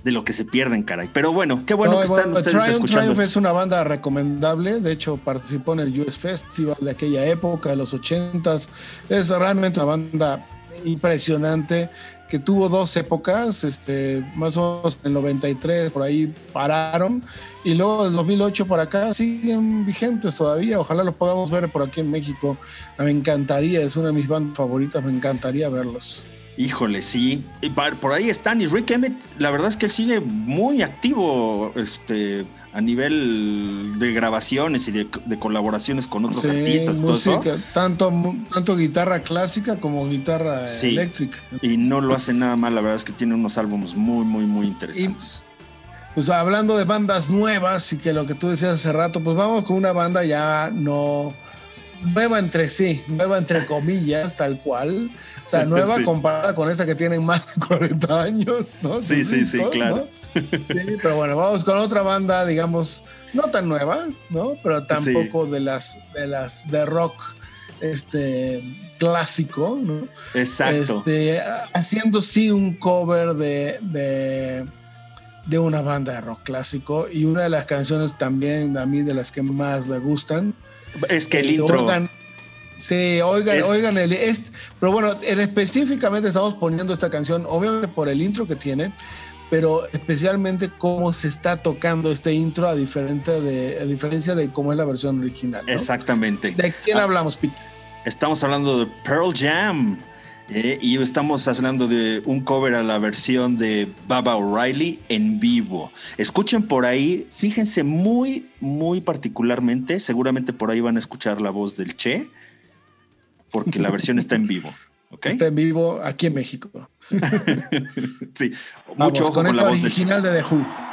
[SPEAKER 2] de lo que se pierden, caray. Pero bueno, qué bueno
[SPEAKER 1] No,
[SPEAKER 2] que están ustedes
[SPEAKER 1] Triumph-
[SPEAKER 2] escuchando.
[SPEAKER 1] Triumph es una banda recomendable. De hecho, participó en el US Festival de aquella época, de los 80s. Es realmente una banda impresionante que tuvo dos épocas, este, más o menos en el 93 por ahí pararon y luego del 2008 por acá siguen vigentes todavía. Ojalá los podamos ver por aquí en México. Me encantaría, es una de mis bandas favoritas, me encantaría verlos.
[SPEAKER 2] Híjole, sí. Y por ahí están. Y Rick Emmett, la verdad es que él sigue muy activo este, a nivel de grabaciones y de, de colaboraciones con otros
[SPEAKER 1] Sí,
[SPEAKER 2] artistas y todo eso.
[SPEAKER 1] música, tanto, tanto guitarra clásica como guitarra
[SPEAKER 2] Sí.
[SPEAKER 1] eléctrica.
[SPEAKER 2] Y no lo hace nada mal. La verdad es que tiene unos álbumes muy, muy, muy interesantes.
[SPEAKER 1] Pues hablando de bandas nuevas y que lo que tú decías hace rato, pues vamos con una banda ya no nueva entre sí, nueva entre <laughs> comillas, tal cual. O sea, nueva
[SPEAKER 2] Sí.
[SPEAKER 1] comparada con esta que tienen más de 40 años, ¿no?
[SPEAKER 2] Sí, sí, sí,
[SPEAKER 1] discos,
[SPEAKER 2] claro.
[SPEAKER 1] ¿no? Sí, pero bueno, vamos con otra banda, digamos, no tan nueva, ¿no? Pero tampoco de las de las de rock este clásico, ¿no?
[SPEAKER 2] Exacto.
[SPEAKER 1] Este, haciendo sí un cover de, de, de una banda de rock clásico y una de las canciones también a mí de las que más me gustan.
[SPEAKER 2] Es que el
[SPEAKER 1] Este,
[SPEAKER 2] intro.
[SPEAKER 1] oigan- sí, oigan,
[SPEAKER 2] Es-
[SPEAKER 1] oigan el, es- pero bueno, en específicamente estamos poniendo esta canción, obviamente por el intro que tiene, pero especialmente cómo se está tocando este intro a, diferente de, a diferencia de cómo es la versión original. ¿no?
[SPEAKER 2] Exactamente.
[SPEAKER 1] ¿De quién
[SPEAKER 2] Ah.
[SPEAKER 1] hablamos, Pete?
[SPEAKER 2] Estamos hablando de Pearl Jam. Eh, y estamos hablando de un cover a la versión de Baba O'Reilly en vivo. Escuchen por ahí, fíjense muy, muy particularmente, seguramente por ahí van a escuchar la voz del Che, porque la versión está en vivo. ¿ok?
[SPEAKER 1] Está en vivo aquí en México. <laughs>
[SPEAKER 2] Sí,
[SPEAKER 1] Vamos,
[SPEAKER 2] mucho ojo
[SPEAKER 1] con
[SPEAKER 2] con, la del Che.
[SPEAKER 1] original de The Who.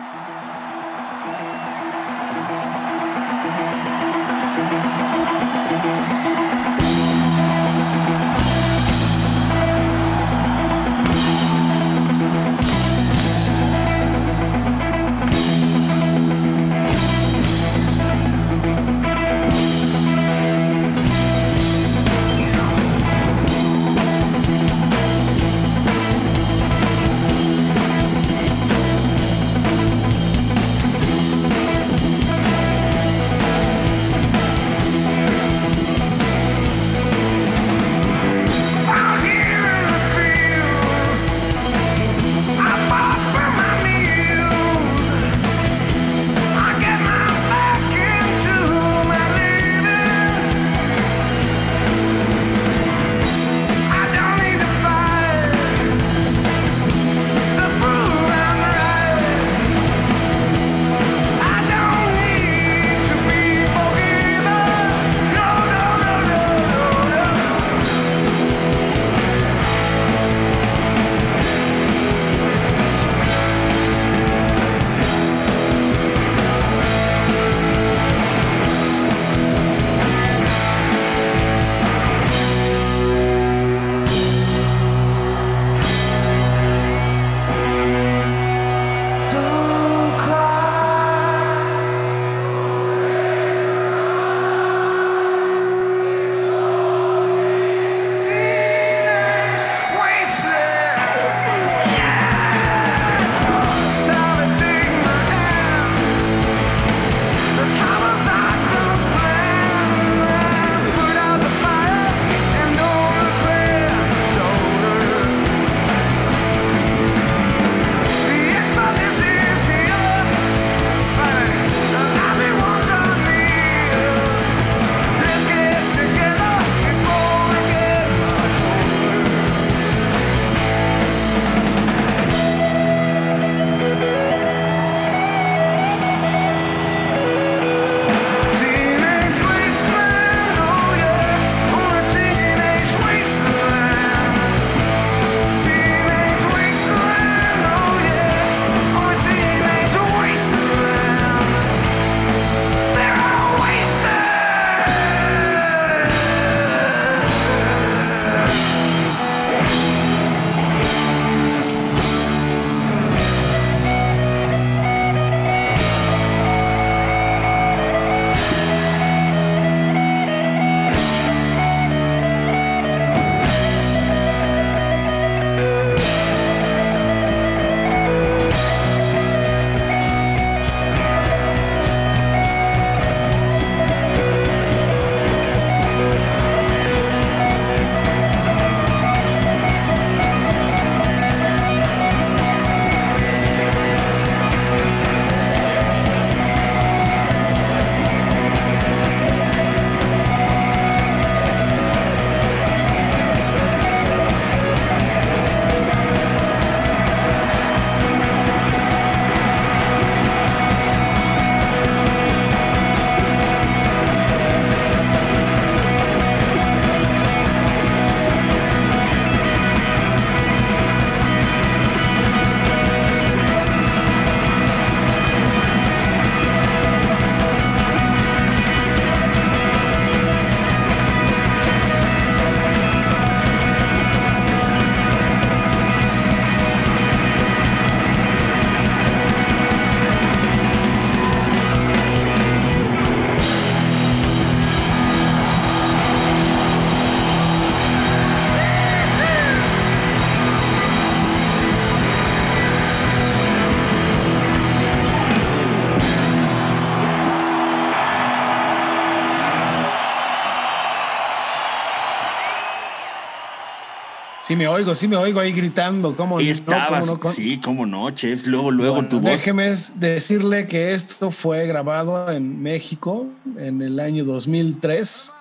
[SPEAKER 1] Sí me oigo, sí me oigo ahí gritando. ¿Cómo no?
[SPEAKER 2] estabas,
[SPEAKER 1] ¿Cómo no? Con-
[SPEAKER 2] sí, cómo no, chef. Luego, luego
[SPEAKER 1] Bueno,
[SPEAKER 2] tu voz.
[SPEAKER 1] Déjeme decirle que esto fue grabado en México en el año 2003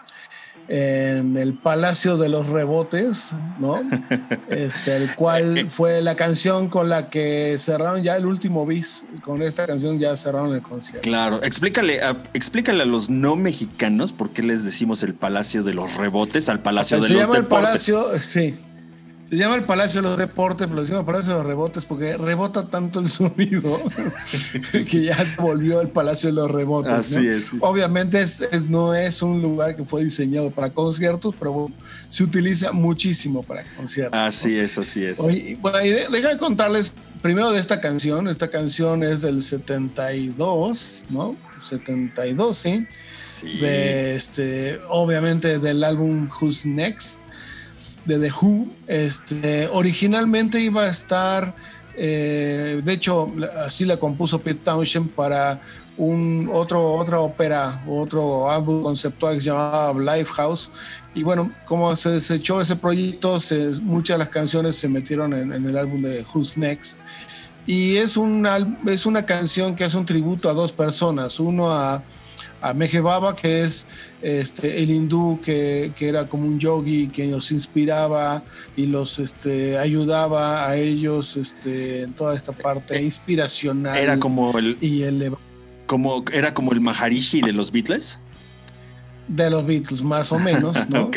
[SPEAKER 1] en el Palacio de los Rebotes, ¿no? <laughs> Este, el cual fue la canción con la que cerraron ya el último bis. Con esta canción ya cerraron el concierto.
[SPEAKER 2] Claro, explícale a, explícale a los no mexicanos por qué les decimos el Palacio de los Rebotes al Palacio de
[SPEAKER 1] Se
[SPEAKER 2] los
[SPEAKER 1] llama el. Palacio, sí. Se llama el Palacio de los Deportes, pero lo decimos Palacio de los Rebotes porque rebota tanto el <laughs> sonido <laughs> que ya se volvió el Palacio de los Rebotes. ¿no?
[SPEAKER 2] Así es.
[SPEAKER 1] Obviamente es- es- no es un lugar que fue diseñado para conciertos, pero bueno, se utiliza muchísimo para conciertos.
[SPEAKER 2] Así es, así es.
[SPEAKER 1] Oye, bueno, y de- déjame contarles primero de esta canción. Esta canción es del 72, ¿no? 72, sí.
[SPEAKER 2] Sí.
[SPEAKER 1] De este, obviamente del álbum Who's Next de The Who. Este, originalmente iba a estar, eh, de hecho, así la compuso Pete Townshend para un otro, otra ópera, otro álbum conceptual que se llamaba Lifehouse. Y bueno, como se desechó ese proyecto, se- muchas de las canciones se metieron en, en el álbum de Who's Next. Y es, un, al- es una canción que hace un tributo a dos personas. Uno a, a Mehe Baba, que es este, el hindú que, que era como un yogi que los inspiraba y los este, ayudaba a ellos este, en toda esta parte inspiracional.
[SPEAKER 2] Era como el,
[SPEAKER 1] y el
[SPEAKER 2] como, era como el Maharishi de los Beatles.
[SPEAKER 1] De los Beatles, más o menos, <laughs> ¿no?
[SPEAKER 2] ok.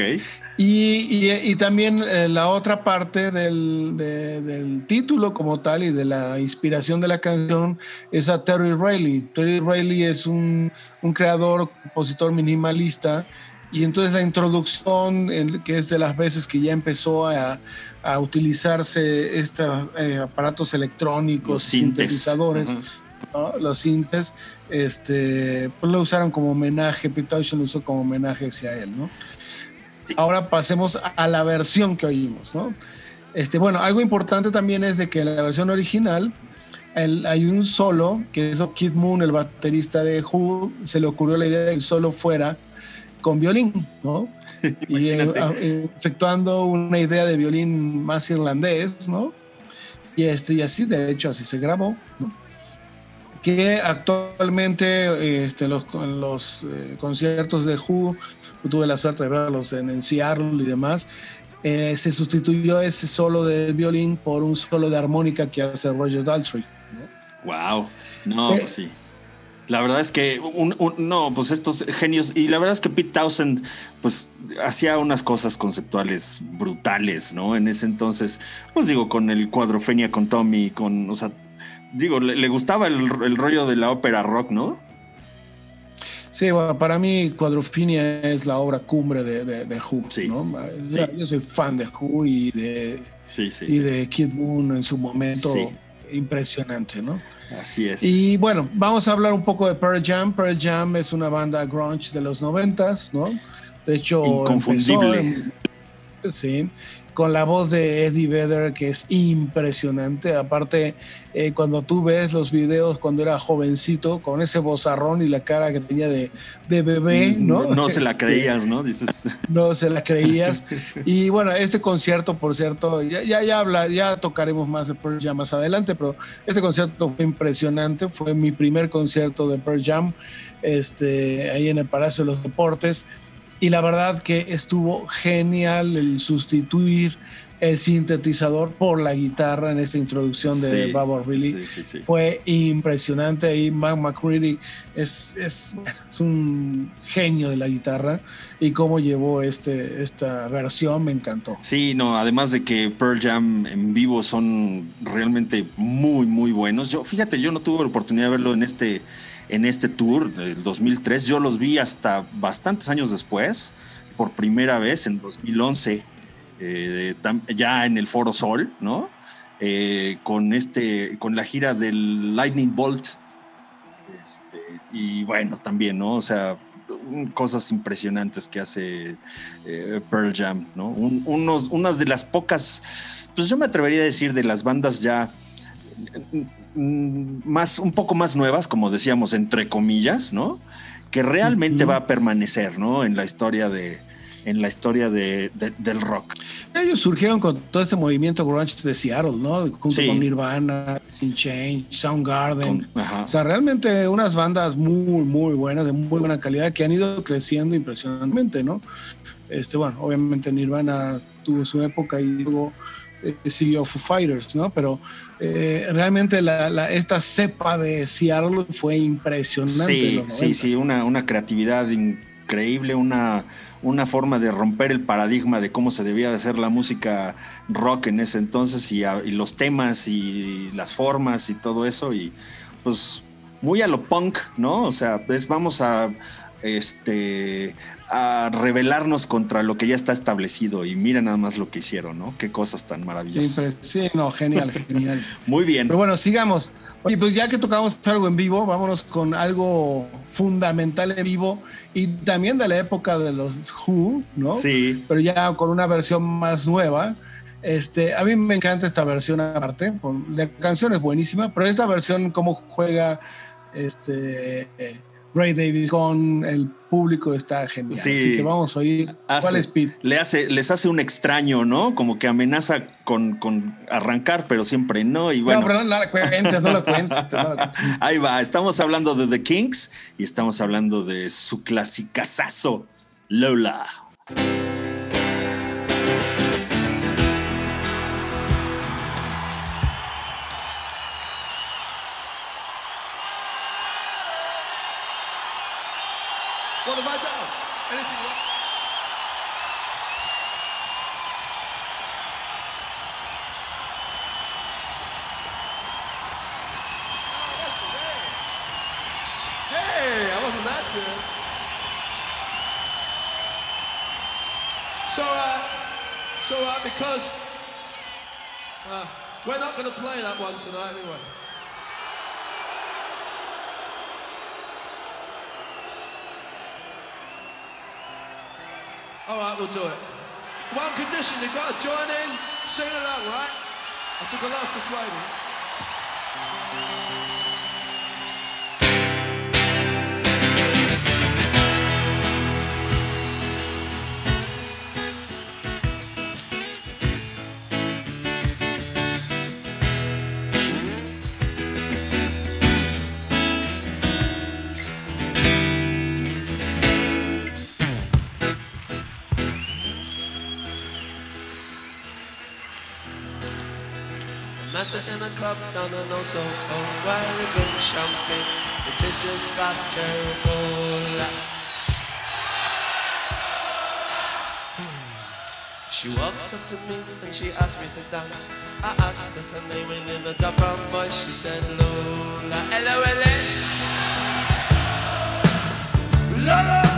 [SPEAKER 1] Y, y- y también eh, la otra parte del, de- del título como tal y de la inspiración de la canción es a Terry Riley. Terry Riley es un, un creador, compositor minimalista. Y entonces la introducción, en- que es de las veces que ya empezó a, a utilizarse estos eh, aparatos electrónicos, sintetizadores. ¿No? los sintes, este, pues lo usaron como homenaje, Pete Townshend lo usó como homenaje hacia él, ¿no?
[SPEAKER 2] Sí.
[SPEAKER 1] Ahora pasemos a la versión que oímos, ¿no? Este, bueno, algo importante también es de que la versión original el- hay un solo, que es Kid Moon, el baterista de Who, se le ocurrió la idea de que el solo fuera con violín, ¿no? <laughs> y eh, efectuando una idea de violín más irlandés, ¿no? Y, este, y así, de hecho, así se grabó, ¿no? Que actualmente este, los, los eh, conciertos de Who, tuve la suerte de verlos en, en Seattle y demás, eh, se sustituyó ese solo de violín por un solo de armónica que hace Roger Daltrey. ¿no?
[SPEAKER 2] Wow. No,
[SPEAKER 1] Eh.
[SPEAKER 2] pues sí. La verdad es que un- un- no, pues estos genios y la verdad es que Pete Townsend pues hacía unas cosas conceptuales brutales, ¿no? En ese entonces, pues digo con el cuadrofenia con Tommy, con, o sea, digo le, le gustaba el, el rollo de la ópera rock, ¿no?
[SPEAKER 1] Sí, bueno, para mí Cuadrofinia es la obra cumbre de, de, de Who.
[SPEAKER 2] Sí,
[SPEAKER 1] ¿no?
[SPEAKER 2] sí.
[SPEAKER 1] Yo soy fan de Who y de,
[SPEAKER 2] Sí,
[SPEAKER 1] y de Kid Moon en su momento. Impresionante, ¿no?
[SPEAKER 2] Así es.
[SPEAKER 1] Y bueno, vamos a hablar un poco de Pearl Jam. Pearl Jam es una banda grunge de los noventas, ¿no? De hecho,
[SPEAKER 2] Inconfundible.
[SPEAKER 1] empezó sí, con la voz de Eddie Vedder, que es impresionante. Aparte, eh, cuando tú ves los videos cuando era jovencito, con ese vozarrón y la cara que tenía de, de bebé, ¿no?
[SPEAKER 2] No, se la
[SPEAKER 1] Este,
[SPEAKER 2] creías, ¿no? Dices.
[SPEAKER 1] no se la creías. <laughs> Y bueno, este concierto, por cierto, ya, ya, ya, habla, ya tocaremos más de Pearl Jam más adelante, pero este concierto fue impresionante, fue mi primer concierto de Pearl Jam, este, ahí en el Palacio de los Deportes, y la verdad que estuvo genial el sustituir el sintetizador por la guitarra en esta introducción de
[SPEAKER 2] Sí,
[SPEAKER 1] Bob O'Reilly
[SPEAKER 2] Sí, sí, sí.
[SPEAKER 1] fue impresionante. Ahí Mac McCready es, es, es un genio de la guitarra y cómo llevó este, esta versión me encantó.
[SPEAKER 2] Sí, no, además de que Pearl Jam en vivo son realmente muy, muy buenos. Yo, fíjate, yo no tuve la oportunidad de verlo en este, en este tour del 2003. Yo los vi hasta bastantes años después, por primera vez en 2011, eh, ya en el Foro Sol, ¿no? Eh, con, este, con la gira del Lightning Bolt. Este, y bueno, también, ¿no? O sea, cosas impresionantes que hace eh, Pearl Jam, ¿no? Un- unos, unas de las pocas, pues yo me atrevería a decir de las bandas ya más, un poco más nuevas, como decíamos, entre comillas, ¿no? Que realmente va a permanecer, ¿no? En la historia de, en la historia de- de- del rock.
[SPEAKER 1] Ellos surgieron con todo este movimiento grunge de Seattle, ¿no? Junto
[SPEAKER 2] Sí.
[SPEAKER 1] con Nirvana, Sin Change, Soundgarden.
[SPEAKER 2] Con-.
[SPEAKER 1] O sea, realmente unas bandas muy, muy buenas, de muy buena calidad, que han ido creciendo impresionantemente, ¿no? Este, bueno, obviamente Nirvana tuvo su época y luego siguió Foo Fighters, ¿no? Pero eh, realmente la, la- esta cepa de Seattle fue impresionante.
[SPEAKER 2] Sí, sí,
[SPEAKER 1] 90.
[SPEAKER 2] sí, una, una creatividad increíble, una, una forma de romper el paradigma de cómo se debía de hacer la música rock en ese entonces y, a- y los temas y las formas y todo eso y pues muy a lo punk, ¿no? O sea, pues vamos a este a rebelarnos contra lo que ya está establecido y mira nada más lo que hicieron, ¿no? Qué cosas tan maravillosas.
[SPEAKER 1] Sí, no, genial, <laughs> genial.
[SPEAKER 2] Muy bien.
[SPEAKER 1] Pero bueno, sigamos. Oye, pues ya que tocamos algo en vivo, vámonos con algo fundamental en vivo y también de la época de los Who, ¿no?
[SPEAKER 2] Sí,
[SPEAKER 1] Pero ya con una versión más nueva. Este, a mí me encanta esta versión aparte. La canción es buenísima, pero esta versión, cómo juega este eh, Ray Davis con el público está genial.
[SPEAKER 2] Sí.
[SPEAKER 1] Así que vamos a oír.
[SPEAKER 2] Hace-
[SPEAKER 1] ¿Cuál es Pete?
[SPEAKER 2] le hace, les hace un extraño, ¿no? Como que amenaza con, con arrancar, pero siempre no. Y bueno,
[SPEAKER 1] no, pero no la cuentes, no la cuentes. no la cuentes. <laughs>
[SPEAKER 2] ahí va. Estamos hablando de The Kings y estamos hablando de su clasicazazo, Lola.
[SPEAKER 4] Because uh, we're not going to play that one tonight anyway. All right, we'll do it. One condition, you've got to join in, sing along, right? I took a lot of persuading. It in a club down in Osoko where we drink champagne. It tastes just that cherry cola. She walked up to me and she asked me to dance. I asked her her name and in a dark brown voice she said. L-O-L-A. Lola, Lola,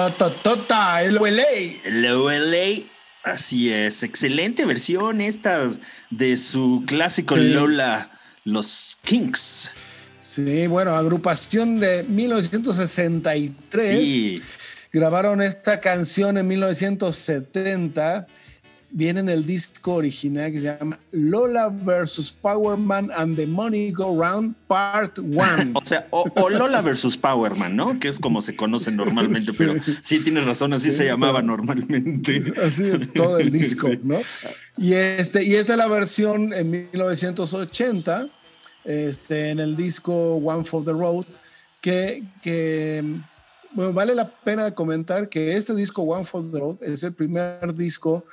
[SPEAKER 1] Rolototota, el LA.
[SPEAKER 2] El OLA. Así es, excelente versión esta de su clásico
[SPEAKER 1] Sí.
[SPEAKER 2] Lola, los Kinks.
[SPEAKER 1] Sí, bueno, agrupación de 1963.
[SPEAKER 2] Sí,
[SPEAKER 1] Grabaron esta canción en 1970. Viene en el disco original que se llama Lola vs. Power Man and the Money Go Round Part 1. <laughs>
[SPEAKER 2] o sea, o, o Lola versus Powerman, ¿no? Que es como se conoce normalmente, <laughs>
[SPEAKER 1] Sí.
[SPEAKER 2] pero sí tienes razón, así
[SPEAKER 1] Sí,
[SPEAKER 2] se llamaba normalmente.
[SPEAKER 1] Así todo el disco, <laughs>
[SPEAKER 2] Sí.
[SPEAKER 1] ¿no? Y, este, y esta es la versión en 1980, este, en el disco One for the Road, que, que bueno, vale la pena comentar que este disco One for the Road es el primer disco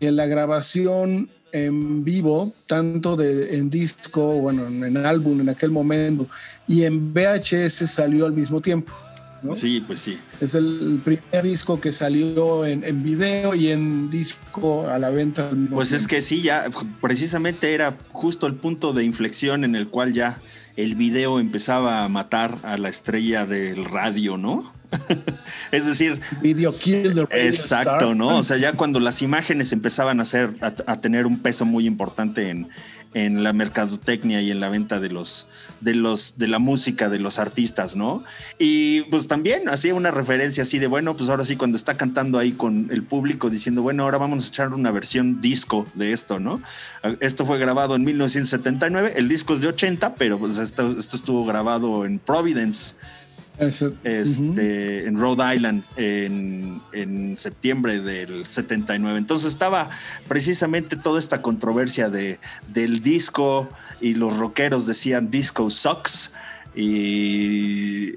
[SPEAKER 1] en la grabación en vivo, tanto de, en disco, bueno, en, en álbum en aquel momento, y en VHS salió al mismo tiempo. ¿no?
[SPEAKER 2] Sí, pues sí.
[SPEAKER 1] Es el primer disco que salió en, en video y en disco a la venta. al mismo
[SPEAKER 2] Pues es que sí, ya precisamente era justo el punto de inflexión en el cual ya el video empezaba a matar a la estrella del radio, ¿no? <laughs> es decir,
[SPEAKER 1] Video Kill the Radio
[SPEAKER 2] exacto. ¿no? O sea, ya cuando las imágenes empezaban a ser, a, a tener un peso muy importante en, en la mercadotecnia y en la venta de los, de los, de la música de los artistas, ¿no? Y pues también hacía una referencia así de, bueno, pues ahora sí, cuando está cantando ahí con el público diciendo, bueno, ahora vamos a echar una versión disco de esto, ¿no? Esto fue grabado en 1979, el disco es de 80, pero pues esto, esto estuvo grabado en Providence, Este, en Rhode Island en, en septiembre del 79. Entonces estaba precisamente toda esta controversia de, del disco y los rockeros decían disco sucks y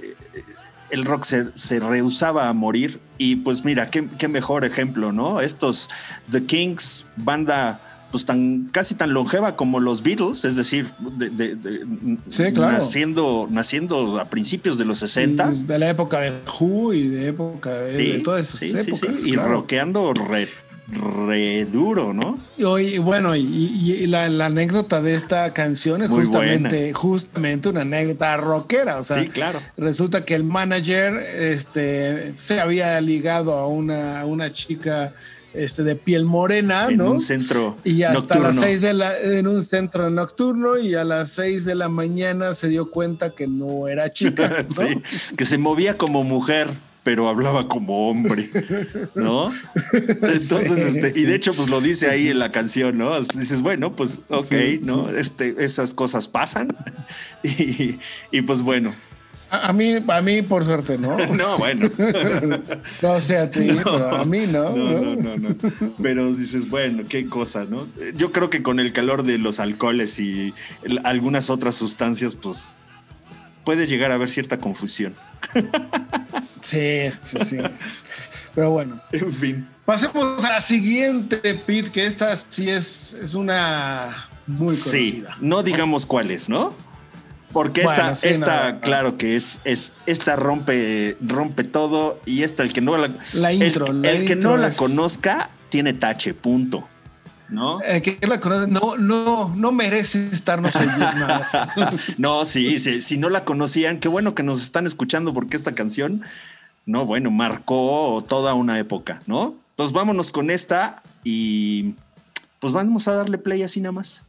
[SPEAKER 2] el rock se, se rehusaba a morir y pues mira, qué, qué mejor ejemplo, ¿no? Estos The Kings, banda pues tan casi tan longeva como los Beatles, es decir, de, de- de-
[SPEAKER 1] Sí, claro.
[SPEAKER 2] naciendo, naciendo a principios de los 60.
[SPEAKER 1] y De la época de Who y de época de, de todas esas
[SPEAKER 2] sí, sí,
[SPEAKER 1] épocas.
[SPEAKER 2] sí, Y rockeando re, re duro, ¿no?
[SPEAKER 1] Y, hoy- bueno, y, y la, la anécdota de esta canción es
[SPEAKER 2] Muy
[SPEAKER 1] justamente, justamente una anécdota rockera. O sea,
[SPEAKER 2] sí, claro.
[SPEAKER 1] resulta que el manager este, se había ligado a una, a una chica este, de piel morena,
[SPEAKER 2] en
[SPEAKER 1] ¿no?
[SPEAKER 2] un centro
[SPEAKER 1] Y hasta
[SPEAKER 2] nocturno.
[SPEAKER 1] las seis de la, en un centro nocturno y a las seis de la mañana se dio cuenta que no era chica. <laughs> ¿no?
[SPEAKER 2] Sí, que se movía como mujer, pero hablaba como hombre, ¿no? <laughs> Entonces,
[SPEAKER 1] Sí.
[SPEAKER 2] este, y de hecho, pues lo dice ahí en la canción, ¿no? Dices, bueno, pues, ok,
[SPEAKER 1] Sí,
[SPEAKER 2] ¿no? Este, esas cosas pasan. <laughs> Y, y pues bueno,
[SPEAKER 1] A, a mí, a mí por suerte, ¿no? <laughs>
[SPEAKER 2] no, bueno. <laughs>
[SPEAKER 1] No sé a ti, pero a mí no.
[SPEAKER 2] No, no, no, no. Pero dices, bueno, qué cosa, ¿no? Yo creo que con el calor de los alcoholes y el- algunas otras sustancias, pues puede llegar a haber cierta confusión. <laughs>
[SPEAKER 1] Sí, sí, sí. Pero bueno.
[SPEAKER 2] En fin.
[SPEAKER 1] Pasemos a la siguiente, Pete, que esta sí es, es una muy
[SPEAKER 2] Sí,
[SPEAKER 1] conocida.
[SPEAKER 2] no digamos cuáles, ¿no? Porque
[SPEAKER 1] Bueno,
[SPEAKER 2] esta,
[SPEAKER 1] sí,
[SPEAKER 2] esta
[SPEAKER 1] no.
[SPEAKER 2] claro que es, es, esta rompe, rompe todo y esta, el que no la,
[SPEAKER 1] La
[SPEAKER 2] el-
[SPEAKER 1] intro.
[SPEAKER 2] el,
[SPEAKER 1] la
[SPEAKER 2] que
[SPEAKER 1] intro
[SPEAKER 2] no la conozca tiene tache, punto. ¿No?
[SPEAKER 1] El que la conoce, no, no, no merece estarnos oyendo. <laughs>
[SPEAKER 2] No, sí, sí, si no la conocían, qué bueno que nos están escuchando porque esta canción, no, bueno, marcó toda una época, ¿no? Entonces vámonos con esta y pues vamos a darle play así nada más.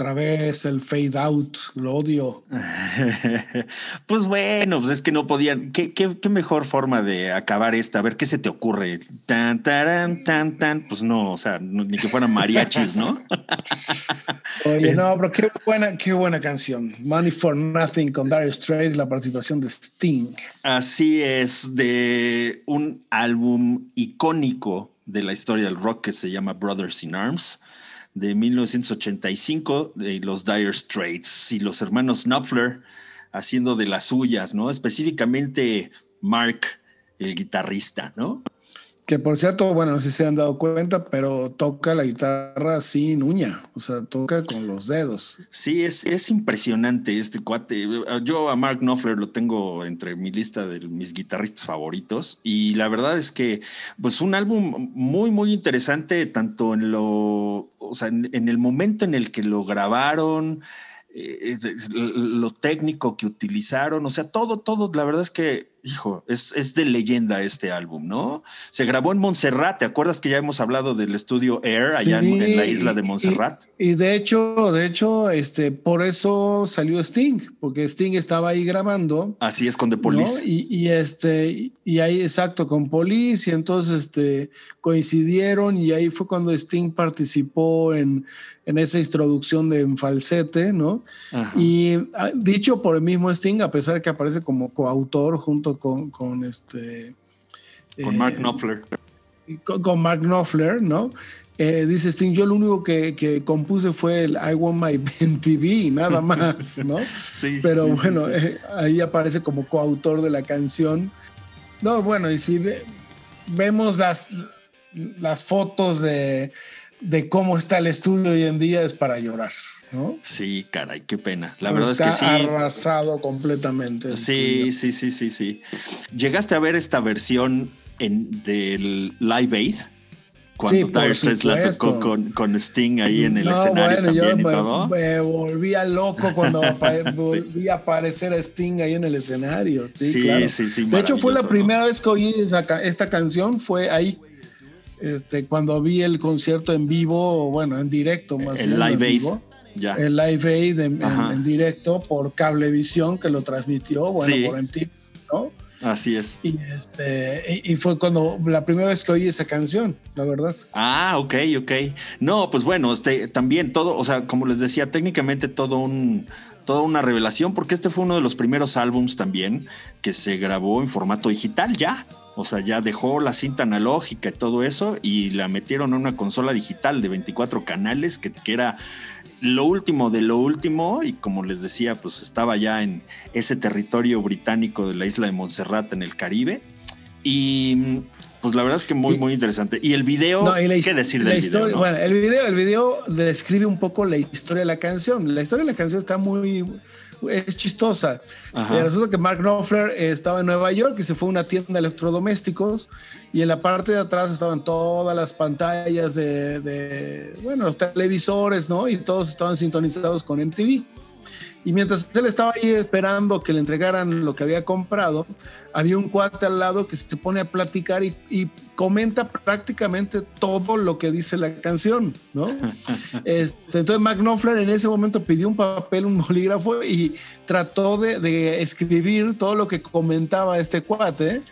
[SPEAKER 1] Otra vez el fade out, lo odio. <laughs>
[SPEAKER 2] pues bueno, pues es que no podían. ¿Qué, qué, qué mejor forma de acabar esta? A ver, ¿qué se te ocurre? Tan, taran, tan, tan. Pues no, o sea, ni que fueran mariachis, ¿no? <laughs>
[SPEAKER 1] Oye,
[SPEAKER 2] Es-
[SPEAKER 1] no, pero qué buena, qué buena canción. Money for Nothing con Dire Straits, la participación de Sting.
[SPEAKER 2] Así es, de un álbum icónico de la historia del rock que se llama Brothers in Arms, de 1985, de los Dire Straits y los hermanos Knopfler haciendo de las suyas, ¿no? Específicamente Mark, el guitarrista, ¿no?
[SPEAKER 1] Que por cierto, bueno, no sé si se han dado cuenta, pero toca la guitarra sin uña, o sea, toca con los dedos.
[SPEAKER 2] Sí, es, es impresionante este cuate. Yo a Mark Knopfler lo tengo entre mi lista de mis guitarristas favoritos y la verdad es que pues un álbum muy muy interesante tanto en lo, o sea, en, en el momento en el que lo grabaron, eh, lo técnico que utilizaron, o sea, todo, todo, la verdad es que, hijo, es, es de leyenda este álbum, ¿no? Se grabó en Montserrat, ¿te acuerdas que ya hemos hablado del estudio Air allá en- en, la isla de Montserrat?
[SPEAKER 1] Y, de hecho, de hecho, este, por eso salió Sting, porque Sting estaba ahí grabando.
[SPEAKER 2] Así es con The
[SPEAKER 1] ¿no?
[SPEAKER 2] Police.
[SPEAKER 1] Y, y, este, y ahí exacto, con Police, y entonces este, coincidieron, y ahí fue cuando Sting participó en, en esa introducción de en falsete, ¿no?
[SPEAKER 2] Ajá.
[SPEAKER 1] Y ah, dicho por el mismo Sting, a pesar de que aparece como coautor junto con, con este.
[SPEAKER 2] con
[SPEAKER 1] eh,
[SPEAKER 2] Mark Knopfler.
[SPEAKER 1] con, con Mark Knopfler, ¿no? Eh, dice Sting, yo lo único que, que compuse fue el I Want My <laughs> MTV, nada <laughs> más, ¿no?
[SPEAKER 2] Sí.
[SPEAKER 1] Pero
[SPEAKER 2] sí, sí,
[SPEAKER 1] bueno,
[SPEAKER 2] sí.
[SPEAKER 1] eh, ahí aparece como coautor de la canción. No, bueno, y si ve- vemos las, las fotos de, de cómo está el estudio hoy en día, es para llorar, ¿no?
[SPEAKER 2] Sí, caray, qué pena. La verdad
[SPEAKER 1] Está
[SPEAKER 2] es que sí.
[SPEAKER 1] arrasado completamente.
[SPEAKER 2] Sí, sí, sí, sí, sí. ¿Llegaste a ver esta versión en, del Live Aid? Cuando
[SPEAKER 1] Sí,
[SPEAKER 2] Dire Straits la tocó con, con Sting ahí en el
[SPEAKER 1] No,
[SPEAKER 2] escenario
[SPEAKER 1] bueno, yo
[SPEAKER 2] también y
[SPEAKER 1] me,
[SPEAKER 2] todo.
[SPEAKER 1] me volvía loco cuando <laughs> volví a aparecer a Sting ahí en el escenario. Sí,
[SPEAKER 2] Sí,
[SPEAKER 1] claro.
[SPEAKER 2] sí, sí,
[SPEAKER 1] De hecho, fue la primera vez que oí esa esta canción, fue ahí, este, cuando vi el concierto en vivo, bueno, en directo más
[SPEAKER 2] El
[SPEAKER 1] bien.
[SPEAKER 2] Live
[SPEAKER 1] en
[SPEAKER 2] Aid.
[SPEAKER 1] vivo.
[SPEAKER 2] Ya.
[SPEAKER 1] El Live Aid en, en- en directo por Cablevisión, que lo transmitió, bueno,
[SPEAKER 2] Sí.
[SPEAKER 1] por MTV, ¿no?
[SPEAKER 2] Así es.
[SPEAKER 1] Y, este, y, y fue cuando la primera vez que oí esa canción, la verdad.
[SPEAKER 2] Ah, ok, ok. No, pues bueno, este, también todo, o sea, como les decía, técnicamente todo un, toda una revelación, porque este fue uno de los primeros álbums también que se grabó en formato digital ya. O sea, ya dejó la cinta analógica y todo eso y la metieron a una consola digital de 24 canales, que, que era lo último de lo último y como les decía, pues estaba ya en ese territorio británico de la isla de Montserrat en el Caribe. Y pues la verdad es que muy, muy interesante. Y el video,
[SPEAKER 1] No, y la
[SPEAKER 2] ¿qué decir
[SPEAKER 1] la
[SPEAKER 2] del
[SPEAKER 1] historia-
[SPEAKER 2] video? no?
[SPEAKER 1] Bueno, el video, el video describe un poco la historia de la canción. La historia de la canción está muy es chistosa. Eh, resulta que Mark Knopfler eh, estaba en Nueva York y se fue a una tienda de electrodomésticos y en la parte de atrás estaban todas las pantallas de, de, bueno, los televisores, ¿no? Y todos estaban sintonizados con MTV. Y mientras él estaba ahí esperando que le entregaran lo que había comprado, había un cuate al lado que se pone a platicar y, y comenta prácticamente todo lo que dice la canción, ¿no? <laughs> Este, entonces Knopfler en ese momento pidió un papel, un bolígrafo y trató de, de escribir todo lo que comentaba este cuate.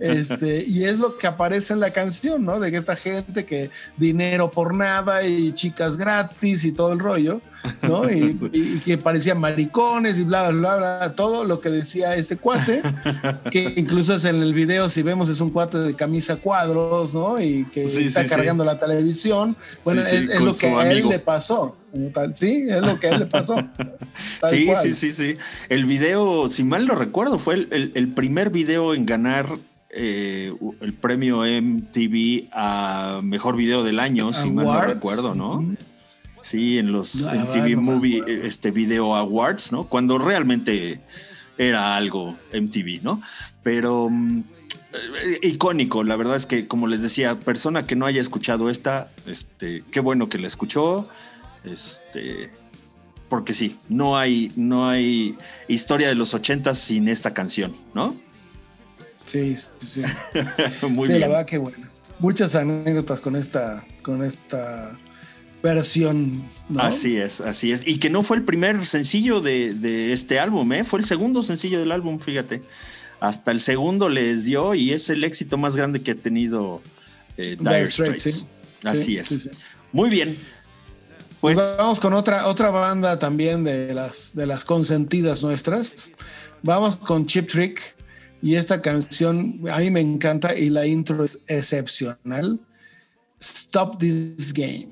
[SPEAKER 1] Este, y es lo que aparece en la canción, ¿no? De que esta gente que dinero por nada y chicas gratis y todo el rollo. ¿no? Y, y que parecían maricones y bla, bla, bla, todo lo que decía este cuate, que incluso es en el video, si vemos, es un cuate de camisa cuadros, ¿no? Y que
[SPEAKER 2] Sí,
[SPEAKER 1] está
[SPEAKER 2] sí,
[SPEAKER 1] cargando la televisión. Bueno,
[SPEAKER 2] Sí, sí,
[SPEAKER 1] es, lo que a él le pasó. tal. Sí, es lo que a él le pasó. <laughs> Tal
[SPEAKER 2] Sí,
[SPEAKER 1] cual.
[SPEAKER 2] sí, sí, sí. El video, si mal no recuerdo, fue el, el- el primer video en ganar eh, el premio MTV a mejor video del año, si mal no recuerdo, ¿no? Sí, en los
[SPEAKER 1] No,
[SPEAKER 2] MTV
[SPEAKER 1] no
[SPEAKER 2] Movie este Video Awards, ¿no? Cuando realmente era algo MTV, ¿no? Pero mm, eh, icónico, la verdad es que como les decía, persona que no haya escuchado esta, este, qué bueno que la escuchó, este, porque sí, no hay, no hay historia de los ochentas sin esta canción, ¿no?
[SPEAKER 1] Sí, sí, sí. <laughs>
[SPEAKER 2] Muy
[SPEAKER 1] sí,
[SPEAKER 2] bien.
[SPEAKER 1] la verdad que bueno. Muchas anécdotas con esta, con esta
[SPEAKER 3] versión. ¿no?
[SPEAKER 2] Así es, así es. Y que no fue el primer sencillo de, de este álbum, ¿eh? fue el segundo sencillo del álbum, fíjate. Hasta el segundo les dio y es el éxito más grande que ha tenido eh, Dire
[SPEAKER 3] Dire Straits,
[SPEAKER 2] Straits.
[SPEAKER 3] sí.
[SPEAKER 2] Así
[SPEAKER 3] Sí,
[SPEAKER 2] es.
[SPEAKER 3] sí.
[SPEAKER 2] Muy bien. Pues
[SPEAKER 3] vamos con otra, otra banda también de las, de las consentidas nuestras. Vamos con Chip Trick. Y esta canción a mí me encanta y la intro es excepcional. Stop This Game.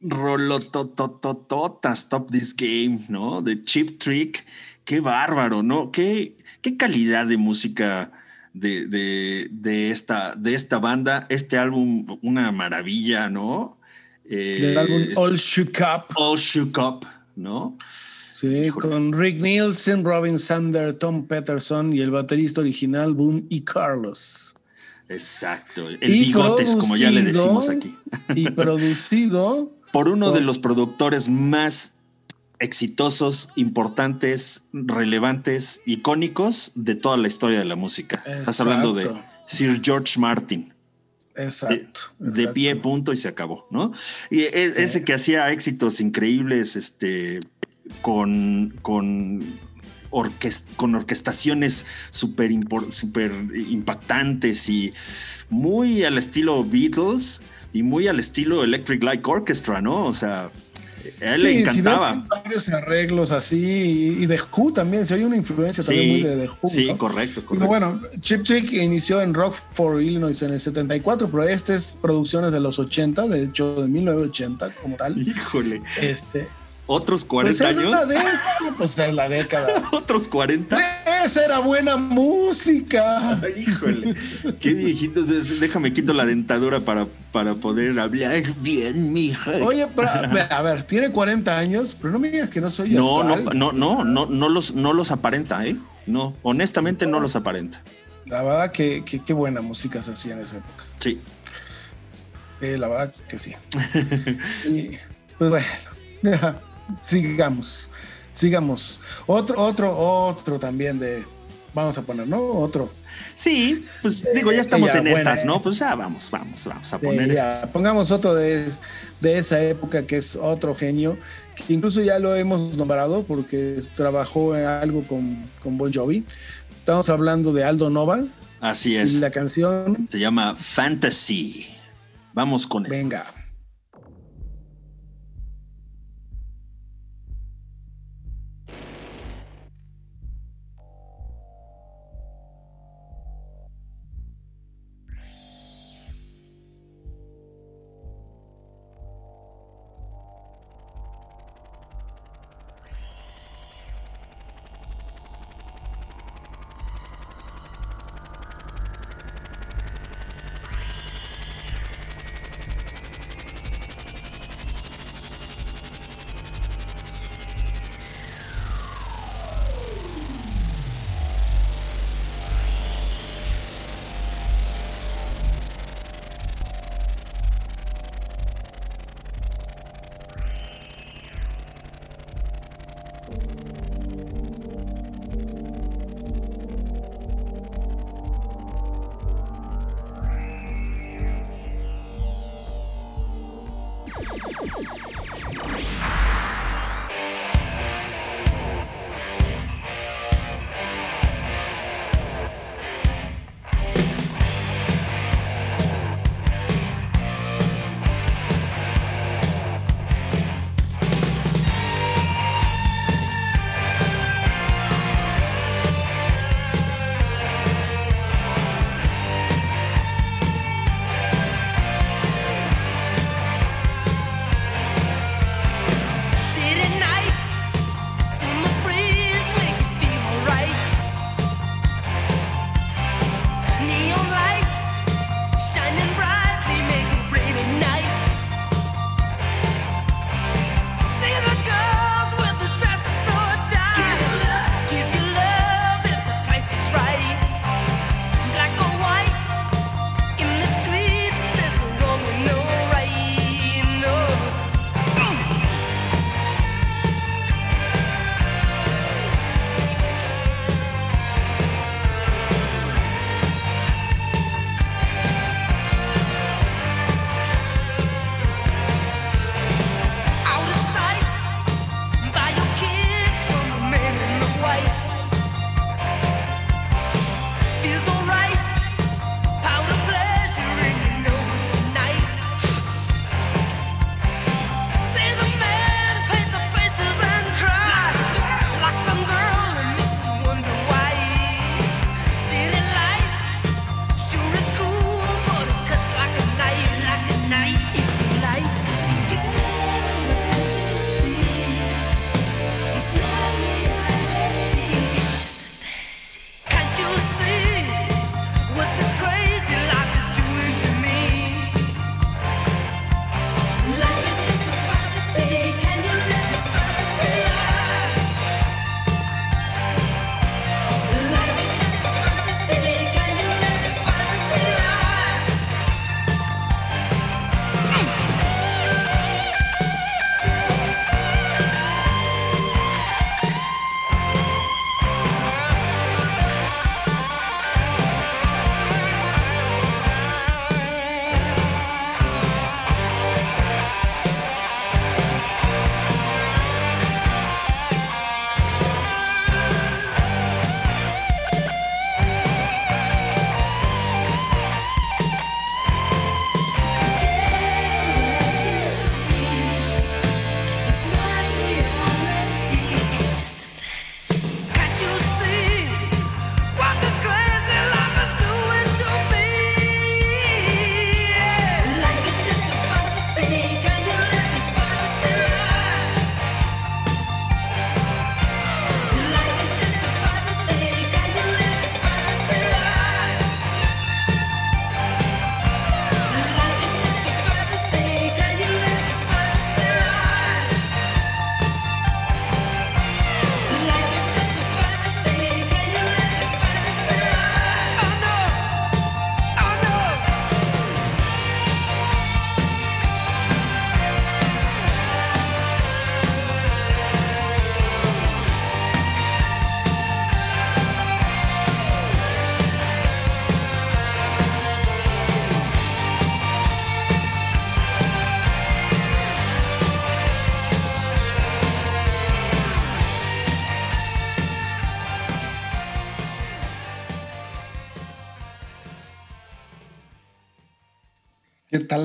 [SPEAKER 3] Rolototota.
[SPEAKER 2] Stop This Game, ¿no? De Chip Trick. Qué bárbaro, ¿no? Qué, qué calidad de música de, de- de esta, de esta banda. Este álbum, una maravilla, ¿no?
[SPEAKER 3] Del álbum All Shook Up.
[SPEAKER 2] All Shook Up, ¿no?
[SPEAKER 3] Sí, con Rick Nielsen, Robin Sander, Tom Peterson y el baterista original Boone y Carlos.
[SPEAKER 2] Exacto. El
[SPEAKER 3] Y
[SPEAKER 2] bigotes, como ya le decimos aquí.
[SPEAKER 3] Y producido <laughs>
[SPEAKER 2] Por uno de los productores más exitosos, importantes, relevantes, icónicos de toda la historia de la música. Estás hablando de. Sir George Martin. De,
[SPEAKER 1] Exacto.
[SPEAKER 2] de
[SPEAKER 1] exacto.
[SPEAKER 2] pie, punto y se acabó, ¿no? Y e- ese que hacía éxitos increíbles, este, con, con, orques- con orquestaciones súper súper impactantes y muy al estilo Beatles y muy al estilo Electric Light Orchestra, ¿no? O sea, a él le
[SPEAKER 1] Sí, si
[SPEAKER 2] encantaba.
[SPEAKER 1] ves varios arreglos así y y de Who también, si hay una influencia también muy de The Who.
[SPEAKER 2] sí,
[SPEAKER 1] ¿no?
[SPEAKER 2] correcto, correcto.
[SPEAKER 1] bueno, Chip Trick inició en Rockford, Illinois en el 74, pero este es producciones de los 80, de hecho de 1980 como tal.
[SPEAKER 2] Híjole,
[SPEAKER 1] Este,
[SPEAKER 2] otros
[SPEAKER 1] pues
[SPEAKER 2] 40
[SPEAKER 1] es
[SPEAKER 2] años,
[SPEAKER 1] la década, pues es la década.
[SPEAKER 2] otros 40.
[SPEAKER 1] Esa era buena música.
[SPEAKER 2] Ay, Híjole, qué viejito. Déjame quito la dentadura para, para poder hablar bien, mija.
[SPEAKER 1] Oye, pero, a ver, tiene 40 años, pero no me digas que no soy
[SPEAKER 2] No, no,
[SPEAKER 1] actual.
[SPEAKER 2] no, no, no, no los, no los aparenta, ¿eh? No, honestamente no los aparenta.
[SPEAKER 1] La verdad que, qué buena música se hacía en esa época.
[SPEAKER 2] Sí.
[SPEAKER 1] Eh, la verdad que sí. <laughs> Y, pues bueno, <laughs> sigamos, sigamos. Otro, otro, otro también de, vamos a poner, ¿no? Otro.
[SPEAKER 2] Sí, pues digo, ya estamos
[SPEAKER 1] ya,
[SPEAKER 2] en estas,
[SPEAKER 1] ¿eh?
[SPEAKER 2] ¿no? Pues ya vamos, vamos, vamos a poner
[SPEAKER 1] ya, pongamos otro de, de esa época que es otro genio, que incluso ya lo hemos nombrado porque trabajó en algo con, con Bon Jovi. Estamos hablando de Aldo Nova
[SPEAKER 2] Así
[SPEAKER 1] y
[SPEAKER 2] es.
[SPEAKER 1] la canción
[SPEAKER 2] Se llama Fantasy. Vamos con él.
[SPEAKER 1] Venga.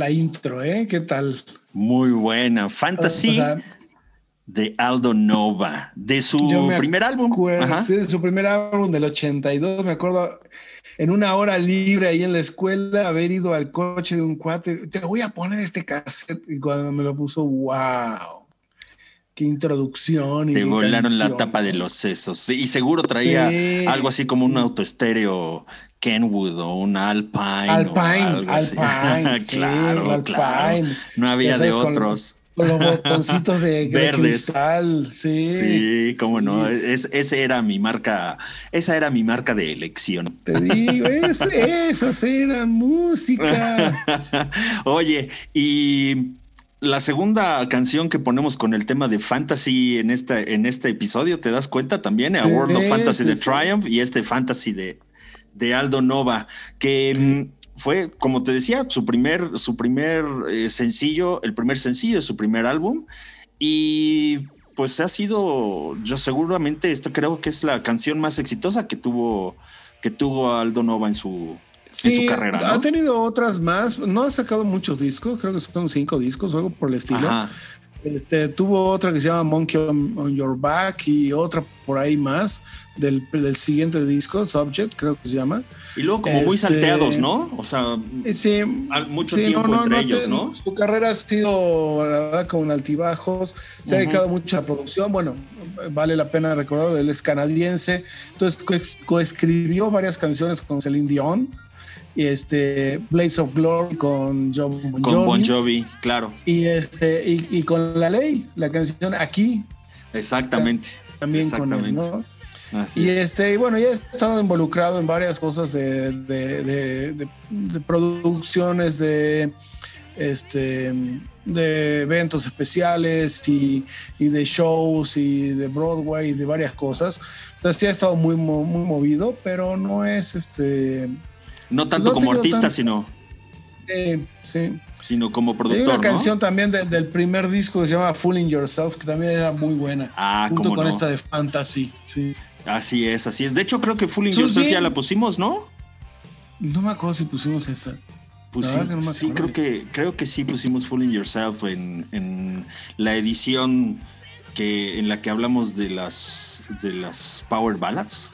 [SPEAKER 1] La intro, ¿eh? ¿Qué tal?
[SPEAKER 2] Muy buena. Fantasy
[SPEAKER 1] O sea,
[SPEAKER 2] de Aldo Nova, de su primer álbum. Ajá.
[SPEAKER 1] sí, de su primer álbum del 82, me acuerdo en una hora libre ahí en la escuela haber ido al coche de un cuate, te voy a poner este cassette y cuando me lo puso, wow, qué introducción. Y
[SPEAKER 2] Te volaron la tapa de los sesos. Sí, Y seguro traía
[SPEAKER 1] Sí.
[SPEAKER 2] algo así como un autoestéreo Kenwood o un Alpine. o
[SPEAKER 1] Alpine,
[SPEAKER 2] así.
[SPEAKER 1] Alpine, <laughs> sí,
[SPEAKER 2] claro,
[SPEAKER 1] el
[SPEAKER 2] claro.
[SPEAKER 1] Alpine.
[SPEAKER 2] No había de
[SPEAKER 1] con-
[SPEAKER 2] otros.
[SPEAKER 1] Con los <laughs> botoncitos de, de cristal, sí.
[SPEAKER 2] Sí, cómo
[SPEAKER 1] sí.
[SPEAKER 2] no. Es, ese era mi marca, esa era mi marca de elección.
[SPEAKER 1] Te digo, es, esas eran música. <laughs>
[SPEAKER 2] Oye, y la segunda canción que ponemos con el tema de fantasy en este, en este episodio, ¿te das cuenta también? A World of Fantasy de. Triumph y este fantasy de, de Aldo Nova, que mm, fue, como te decía, su primer, su primer eh, sencillo, el primer sencillo de su primer álbum. Y pues ha sido, yo seguramente, esto creo que es la canción más exitosa que tuvo, que tuvo Aldo Nova en su, en su carrera. ¿no?
[SPEAKER 1] ha tenido otras más. No ha sacado muchos discos, creo que son cinco discos o algo por el estilo.
[SPEAKER 2] Ajá.
[SPEAKER 1] Este, tuvo otra que se llama Monkey on, on Your Back y otra por ahí más del, del siguiente disco, Subject, creo que se llama.
[SPEAKER 2] Y luego como muy
[SPEAKER 1] Este-
[SPEAKER 2] salteados, ¿no? O sea,
[SPEAKER 1] sí,
[SPEAKER 2] mucho
[SPEAKER 1] sí,
[SPEAKER 2] tiempo entre
[SPEAKER 1] te-
[SPEAKER 2] ellos, ¿no?
[SPEAKER 1] Su carrera ha sido, la verdad, con altibajos. Se ha dedicado mucho a producción. Bueno, vale la pena recordar, él es canadiense. Entonces, co- coescribió varias canciones con Celine Dion. Y este, Blaze of Glory con John Bon
[SPEAKER 2] con
[SPEAKER 1] Jovi.
[SPEAKER 2] Bon Jovi, claro,
[SPEAKER 1] Y, este, y, y con La Ley, la canción Aquí,
[SPEAKER 2] exactamente.
[SPEAKER 1] también con él. ¿no?
[SPEAKER 2] Así
[SPEAKER 1] Y
[SPEAKER 2] es.
[SPEAKER 1] este, y bueno, ya he estado involucrado en varias cosas de, de- de- de- de producciones, de este de eventos especiales y, y de shows y de Broadway y de varias cosas. O sea, sí ha estado muy, muy movido, pero no es este.
[SPEAKER 2] No tanto
[SPEAKER 1] no
[SPEAKER 2] como artista, sino,
[SPEAKER 1] eh, sí.
[SPEAKER 2] sino como
[SPEAKER 1] Hay
[SPEAKER 2] productor,
[SPEAKER 1] una
[SPEAKER 2] ¿no?
[SPEAKER 1] canción también de- del primer disco que se llama Fooling Yourself, que también era muy buena.
[SPEAKER 2] Ah,
[SPEAKER 1] junto
[SPEAKER 2] cómo
[SPEAKER 1] con
[SPEAKER 2] no.
[SPEAKER 1] esta de Fantasy. Sí.
[SPEAKER 2] Así es, así es. De hecho, creo que Fooling Yourself ya la pusimos, ¿no?
[SPEAKER 1] No me acuerdo si pusimos esa.
[SPEAKER 2] Pues sí,
[SPEAKER 1] que no me
[SPEAKER 2] sí, creo que, creo que sí pusimos Fooling Yourself en, en la edición que, en la que hablamos de las, de las Power Ballads.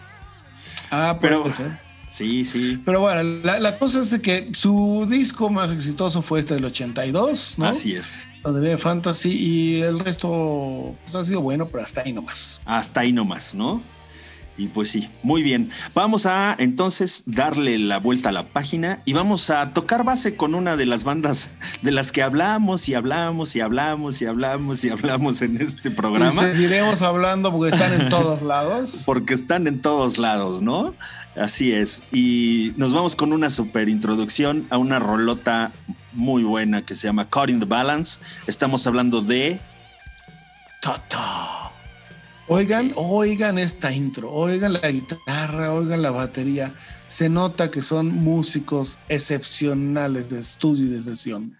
[SPEAKER 1] Ah,
[SPEAKER 2] Pero-
[SPEAKER 1] puede ser.
[SPEAKER 2] Sí, sí.
[SPEAKER 1] Pero bueno, la, la cosa es que su disco más exitoso fue este del 82, ¿no?
[SPEAKER 2] Así es.
[SPEAKER 1] Donde viene Fantasy y el resto pues, ha sido bueno, pero hasta ahí nomás.
[SPEAKER 2] Hasta ahí nomás, ¿no? Y pues sí, muy bien. Vamos a entonces darle la vuelta a la página y vamos a tocar base con una de las bandas de las que hablamos y hablamos y hablamos y hablamos y hablamos en este
[SPEAKER 1] Y
[SPEAKER 2] programa,
[SPEAKER 1] seguiremos hablando porque están en todos lados. <laughs>
[SPEAKER 2] porque están en todos lados, ¿no? Así es. Y nos vamos con una super introducción a una rolota muy buena que se llama Caught in the Balance. Estamos hablando de...
[SPEAKER 1] Tata. Oigan, oigan esta intro, oigan la guitarra, oigan la batería. Se nota que son músicos excepcionales de estudio y de sesión.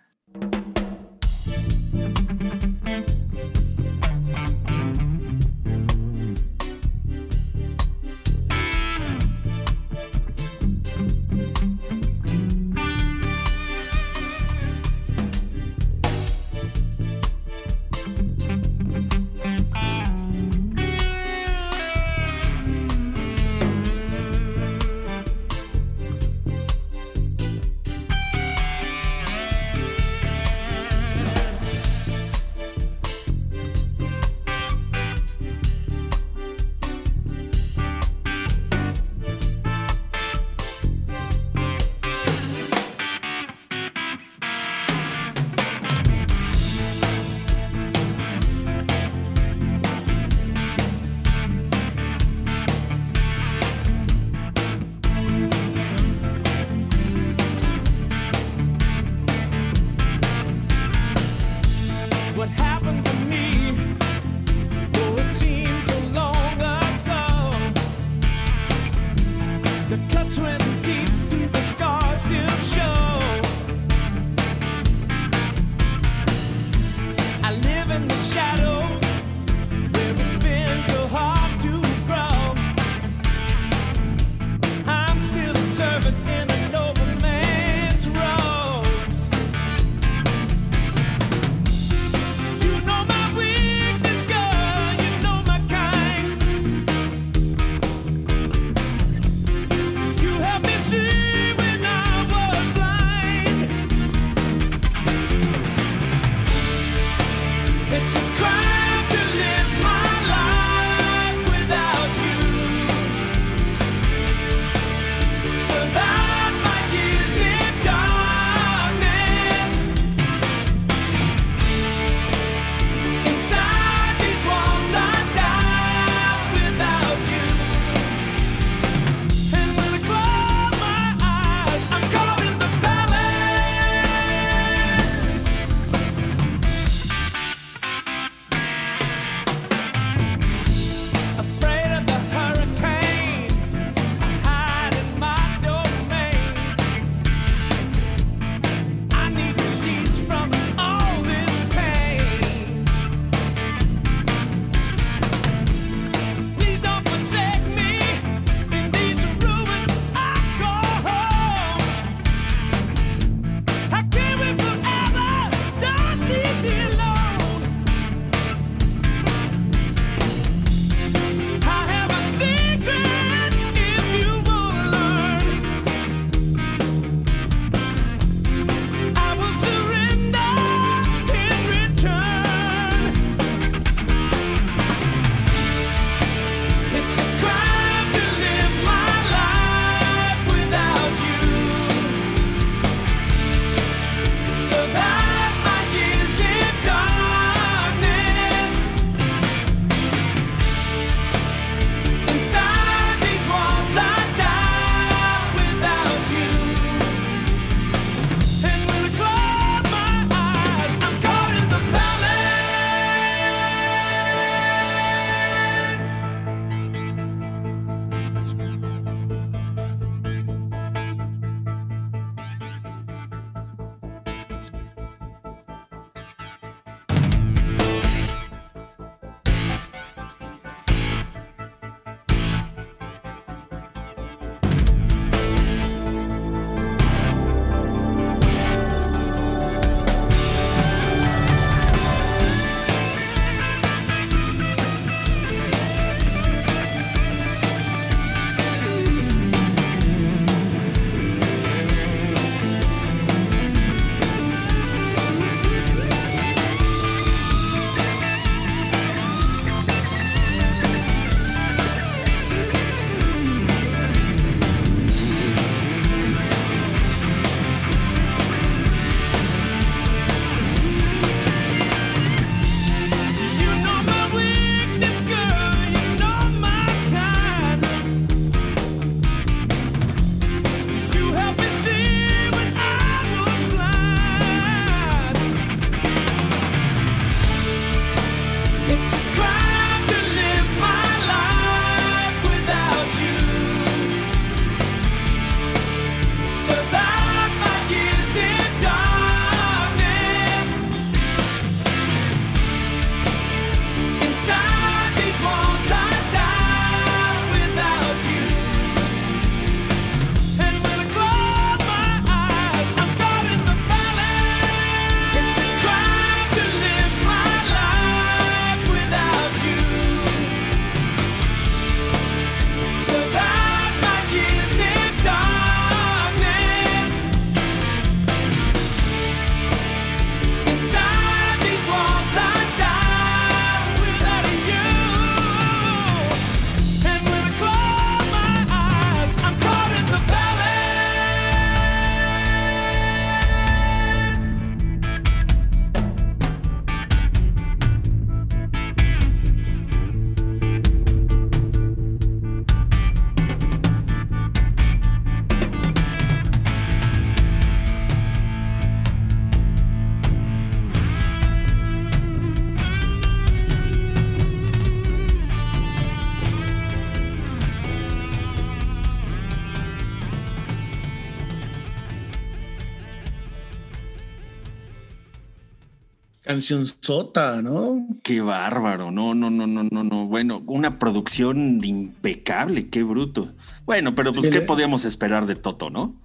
[SPEAKER 1] Canción sota, ¿no?
[SPEAKER 2] Qué bárbaro, no, no, no, no, no, no. Bueno, una producción impecable, qué bruto. Bueno, pero pues,
[SPEAKER 1] Sí,
[SPEAKER 2] ¿qué
[SPEAKER 1] le-
[SPEAKER 2] podíamos esperar de Toto, no?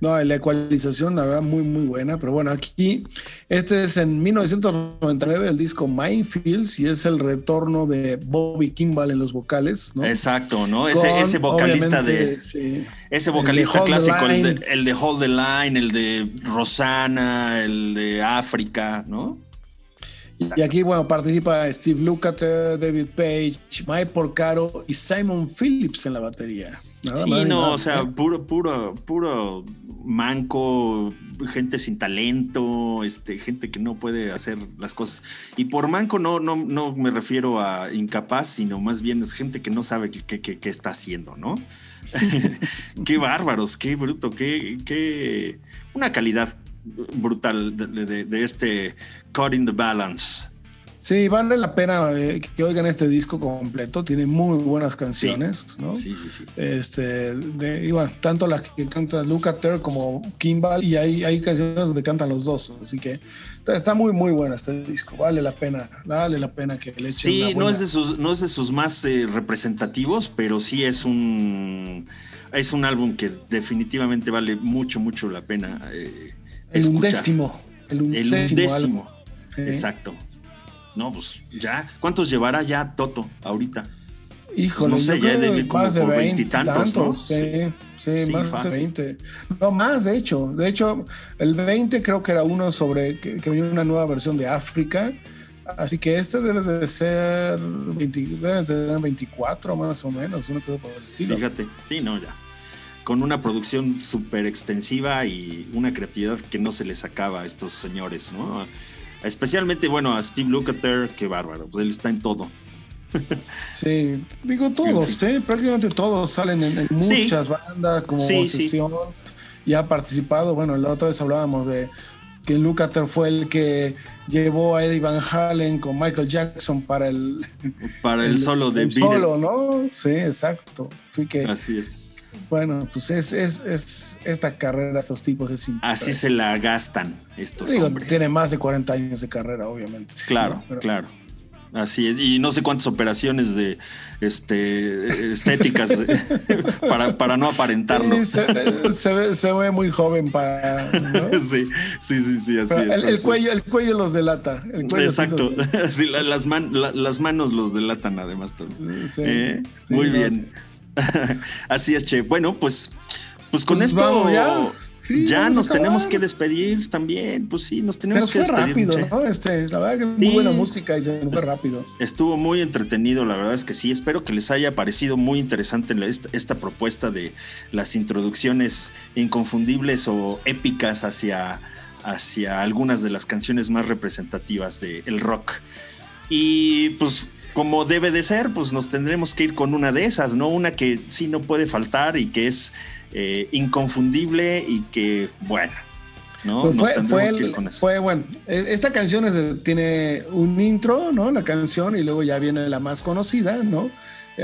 [SPEAKER 1] No, la ecualización, la verdad, muy, muy buena. Pero bueno, aquí, este es en 1999, el disco Minefields, y es el retorno de Bobby Kimball en los vocales, ¿no?
[SPEAKER 2] Exacto, ¿no? Ese,
[SPEAKER 1] Con,
[SPEAKER 2] ese vocalista de.
[SPEAKER 1] sí,
[SPEAKER 2] Ese vocalista clásico, el de, el de Hold the Line, el de Rosana, el de África, ¿no?
[SPEAKER 1] Y aquí, bueno, participa Steve Lukather, David Page, Mike Porcaro y Simon Phillips en la batería. Nada
[SPEAKER 2] Sí, no,
[SPEAKER 1] nada,
[SPEAKER 2] o sea, puro, puro, puro manco, gente sin talento, este, gente que no puede hacer las cosas. Y por manco no, no, no me refiero a incapaz, sino más bien es gente que no sabe qué- qué está haciendo, ¿no? <laughs> qué bárbaros, qué bruto, qué, qué una calidad brutal de, de- de este Cutting the Balance.
[SPEAKER 1] Sí, vale la pena eh, que oigan este disco completo. Tiene muy buenas canciones, ¿no?
[SPEAKER 2] Sí, sí, sí.
[SPEAKER 1] Este, de, y bueno, tanto las que canta Lukather como Kimball, y hay, hay canciones donde cantan los dos. Así que está, está muy, muy bueno este disco. Vale la pena, vale la pena que le echen
[SPEAKER 2] Sí,
[SPEAKER 1] una
[SPEAKER 2] no
[SPEAKER 1] buena-
[SPEAKER 2] es de sus, no es de sus más eh, representativos, pero sí es un es un álbum que definitivamente vale mucho, mucho la pena. eh,
[SPEAKER 1] el
[SPEAKER 2] escuchar.
[SPEAKER 1] undécimo. El undécimo.
[SPEAKER 2] El. Exacto. No, pues ya. ¿Cuántos llevará ya Toto ahorita?
[SPEAKER 1] Híjole,
[SPEAKER 2] no sé,
[SPEAKER 1] yo
[SPEAKER 2] ya
[SPEAKER 1] creo que
[SPEAKER 2] como
[SPEAKER 1] más de
[SPEAKER 2] por
[SPEAKER 1] 20
[SPEAKER 2] veintitantos, ¿no?
[SPEAKER 1] Sí, sí,
[SPEAKER 2] Sí,
[SPEAKER 1] más de
[SPEAKER 2] fácil.
[SPEAKER 1] 20. No, más de hecho. De hecho, el 20 creo que era uno sobre que, que venía una nueva versión de África. Así que este debe de ser 20, debe de tener 24 más o menos, una cosa por el estilo.
[SPEAKER 2] Fíjate. Sí, no, ya. Con una producción súper extensiva y una creatividad que no se les acaba a estos señores, ¿no? Especialmente, bueno, a Steve Lukather, qué bárbaro, pues él está en todo. <laughs>
[SPEAKER 1] Sí, digo todos, ¿eh? prácticamente todos salen en, en
[SPEAKER 2] Sí.
[SPEAKER 1] muchas bandas como
[SPEAKER 2] Sí, sí.
[SPEAKER 1] sesión y ha participado. Bueno, la otra vez hablábamos de que Lukather fue el que llevó a Eddie Van Halen con Michael Jackson para el,
[SPEAKER 2] Para el, solo de
[SPEAKER 1] el solo, ¿no? Sí, exacto. Que,
[SPEAKER 2] Así es.
[SPEAKER 1] Bueno, pues es, es, es esta carrera, estos tipos es
[SPEAKER 2] Así se la gastan estos
[SPEAKER 1] Digo,
[SPEAKER 2] hombres.
[SPEAKER 1] tiene más de 40 años de carrera, obviamente.
[SPEAKER 2] Claro,
[SPEAKER 1] ¿no? Pero-
[SPEAKER 2] claro. Así es. Y no sé cuántas operaciones de este estéticas eh, <laughs> para, para no aparentarlo.
[SPEAKER 1] Sí, se, se ve, se ve muy joven para. ¿no? <laughs>
[SPEAKER 2] Sí, sí, sí, sí, así
[SPEAKER 1] Pero
[SPEAKER 2] es.
[SPEAKER 1] el, cuello, el cuello los delata. El sí
[SPEAKER 2] Exacto.
[SPEAKER 1] los- <laughs>
[SPEAKER 2] Sí, la- las, man- la- las manos los delatan además también. Eh, Muy
[SPEAKER 1] no,
[SPEAKER 2] bien.
[SPEAKER 1] Sí. <laughs>
[SPEAKER 2] Así es, Che. Bueno, pues, pues con
[SPEAKER 1] Pues
[SPEAKER 2] esto
[SPEAKER 1] ya. Sí,
[SPEAKER 2] nos tenemos que despedir también. Pues sí, nos
[SPEAKER 1] Se
[SPEAKER 2] tenemos
[SPEAKER 1] nos
[SPEAKER 2] que
[SPEAKER 1] fue
[SPEAKER 2] despedir.
[SPEAKER 1] rápido,
[SPEAKER 2] Che.
[SPEAKER 1] ¿no? Este, la verdad que muy
[SPEAKER 2] Sí.
[SPEAKER 1] buena música y se nos fue rápido.
[SPEAKER 2] Estuvo muy entretenido, la verdad es que sí. Espero que les haya parecido muy interesante esta, esta propuesta de las introducciones inconfundibles o épicas hacia, hacia algunas de las canciones más representativas del rock. Y pues como debe de ser, pues nos tendremos que ir con una de esas, ¿no? Una que sí no puede faltar y que es eh, inconfundible y que, bueno, ¿no?
[SPEAKER 1] Pues
[SPEAKER 2] nos
[SPEAKER 1] fue, fue,
[SPEAKER 2] que ir
[SPEAKER 1] el-
[SPEAKER 2] con eso.
[SPEAKER 1] fue, bueno, eh, esta canción es tiene un intro, ¿no? La canción y luego ya viene la más conocida, ¿no?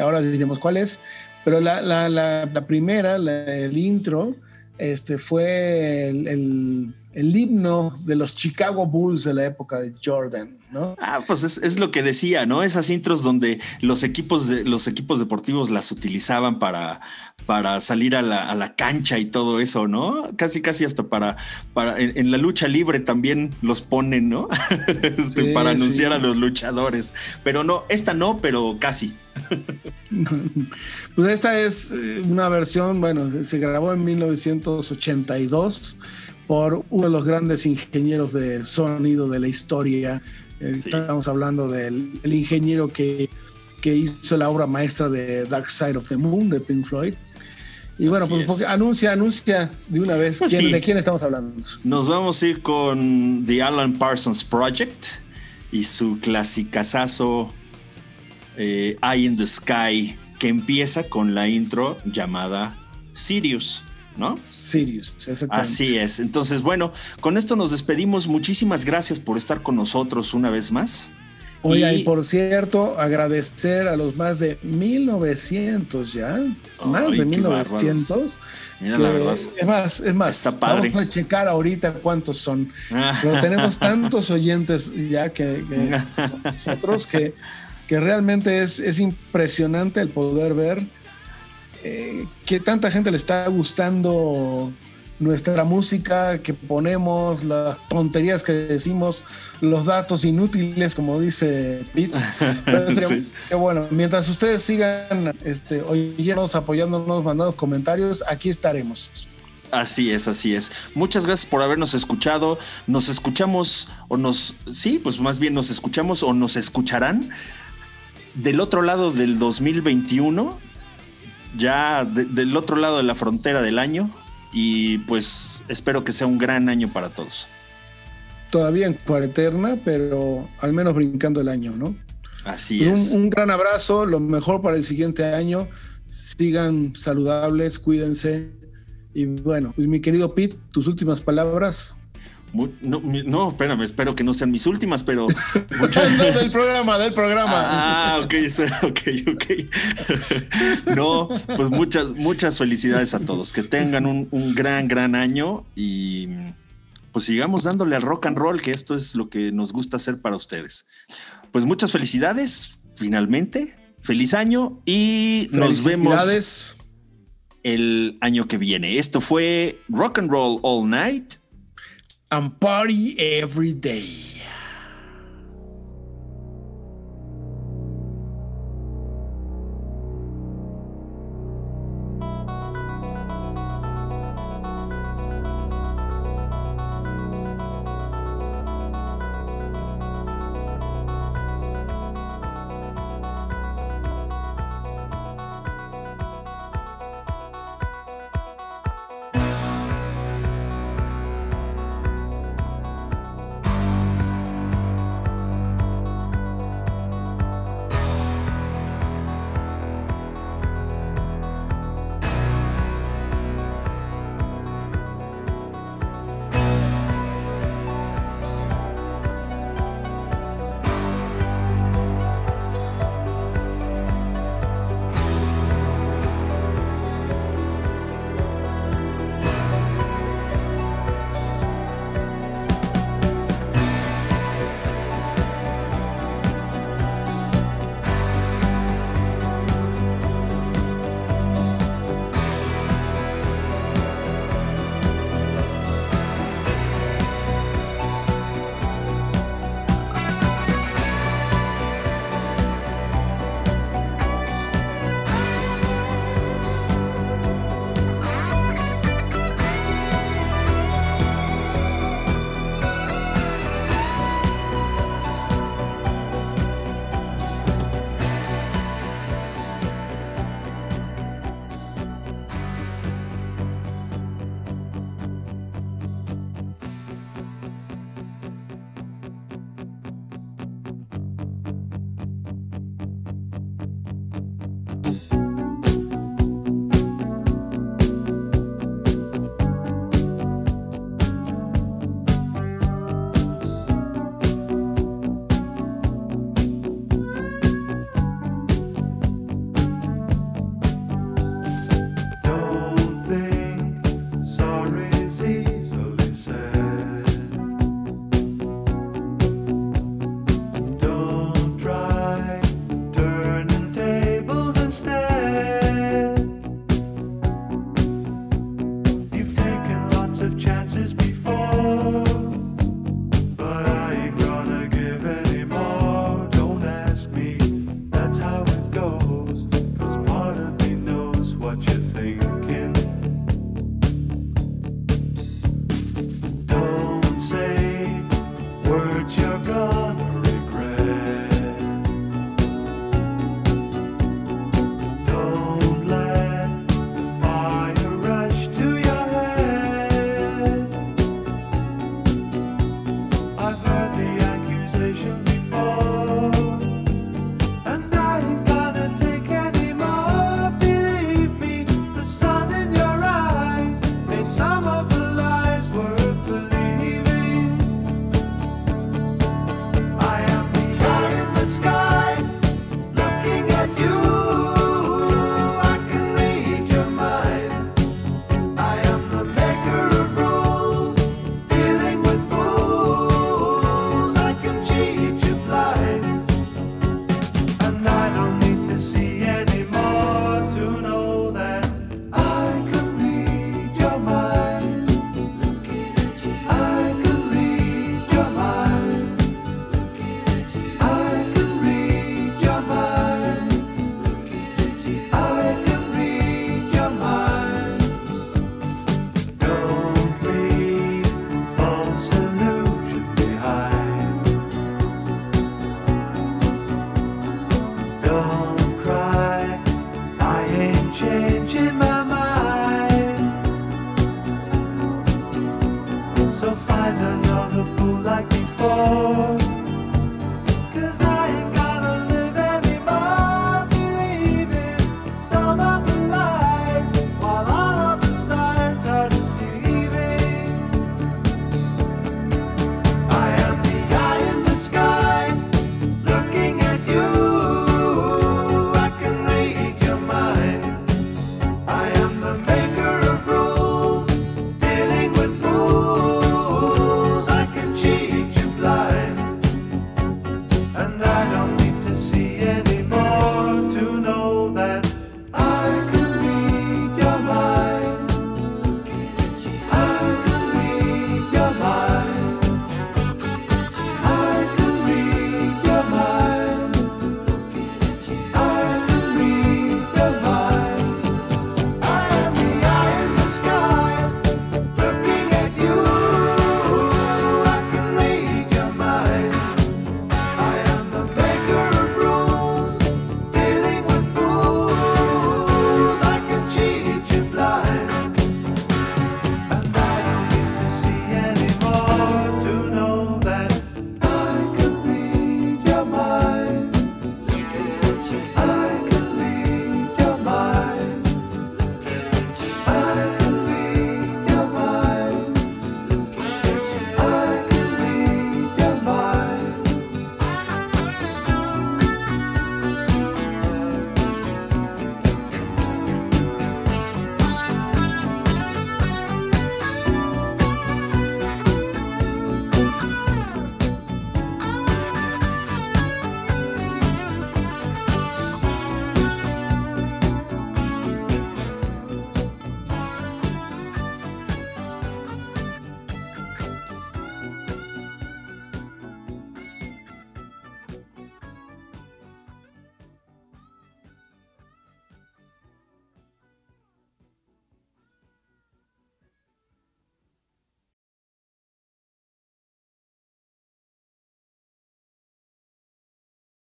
[SPEAKER 1] Ahora diremos cuál es, pero la, la, la, la primera, el intro, este fue el, el, himno de los Chicago Bulls de la época de Jordan, ¿no?
[SPEAKER 2] Ah, pues es, es lo que decía, ¿no? Esas intros donde los equipos de los equipos deportivos las utilizaban para, para salir a la, a la cancha y todo eso, ¿no? Casi, casi hasta para, para en, en la lucha libre también los ponen, ¿no? <laughs> Este,
[SPEAKER 1] Sí,
[SPEAKER 2] para anunciar
[SPEAKER 1] sí.
[SPEAKER 2] a los luchadores. Pero no, esta no, pero casi. <laughs>
[SPEAKER 1] Pues esta es eh, una versión, bueno, se grabó en 1982 por uno de los grandes ingenieros de sonido de la historia. Eh,
[SPEAKER 2] Sí.
[SPEAKER 1] Estamos hablando del el ingeniero que, que hizo la obra maestra de Dark Side of the Moon de Pink Floyd. Y bueno,
[SPEAKER 2] Así
[SPEAKER 1] pues anuncia, anuncia de una vez
[SPEAKER 2] Pues
[SPEAKER 1] quién-
[SPEAKER 2] sí.
[SPEAKER 1] de quién estamos hablando.
[SPEAKER 2] Nos vamos a ir con The Alan Parsons Project y su clasicazazo eh, Eye in the Sky, que empieza con la intro llamada Sirius, ¿no?
[SPEAKER 1] Sirius, exactamente.
[SPEAKER 2] Así es. Entonces, bueno, con esto nos despedimos. Muchísimas gracias por estar con nosotros una vez más.
[SPEAKER 1] Oiga,
[SPEAKER 2] Y-
[SPEAKER 1] y por cierto, agradecer a los más de 1900 ya, más de
[SPEAKER 2] qué
[SPEAKER 1] 1900.
[SPEAKER 2] Mira,
[SPEAKER 1] que-
[SPEAKER 2] la verdad.
[SPEAKER 1] es más, es más,
[SPEAKER 2] Está padre.
[SPEAKER 1] vamos a checar ahorita cuántos son. Pero tenemos tantos oyentes ya que, que <laughs> nosotros que, que realmente es, es impresionante el poder ver eh, que tanta gente le está gustando nuestra música que ponemos, las tonterías que decimos, los datos inútiles, como dice Pete. <laughs> Pero sería-
[SPEAKER 2] Sí.
[SPEAKER 1] Qué bueno, mientras ustedes sigan este, oyéndonos, apoyándonos, mandando comentarios, aquí estaremos.
[SPEAKER 2] Así es, así es. Muchas gracias por habernos escuchado. Nos escuchamos o nos, sí, pues más bien nos escuchamos o nos escucharán del otro lado del 2021, ya de- del otro lado de la frontera del año. Y pues espero que sea un gran año para todos.
[SPEAKER 1] Todavía en cuarentena, pero al menos brincando el año, ¿no?
[SPEAKER 2] Así
[SPEAKER 1] Un,
[SPEAKER 2] es.
[SPEAKER 1] un gran abrazo, lo mejor para el siguiente año. Sigan saludables, cuídense. Y bueno, mi querido Pete, tus últimas palabras.
[SPEAKER 2] No, no, espérame, espero que no sean mis últimas, pero <laughs>
[SPEAKER 1] No,
[SPEAKER 2] muchas
[SPEAKER 1] del programa, del programa.
[SPEAKER 2] Ah, ok, ok, ok. <laughs> No, pues muchas, muchas felicidades a todos. Que tengan un, un gran, gran año y pues sigamos dándole al rock and roll, que esto es lo que nos gusta hacer para ustedes. Pues muchas felicidades, finalmente. Feliz año y nos vemos el año que viene. Esto fue Rock and Roll All Night.
[SPEAKER 1] And party every day.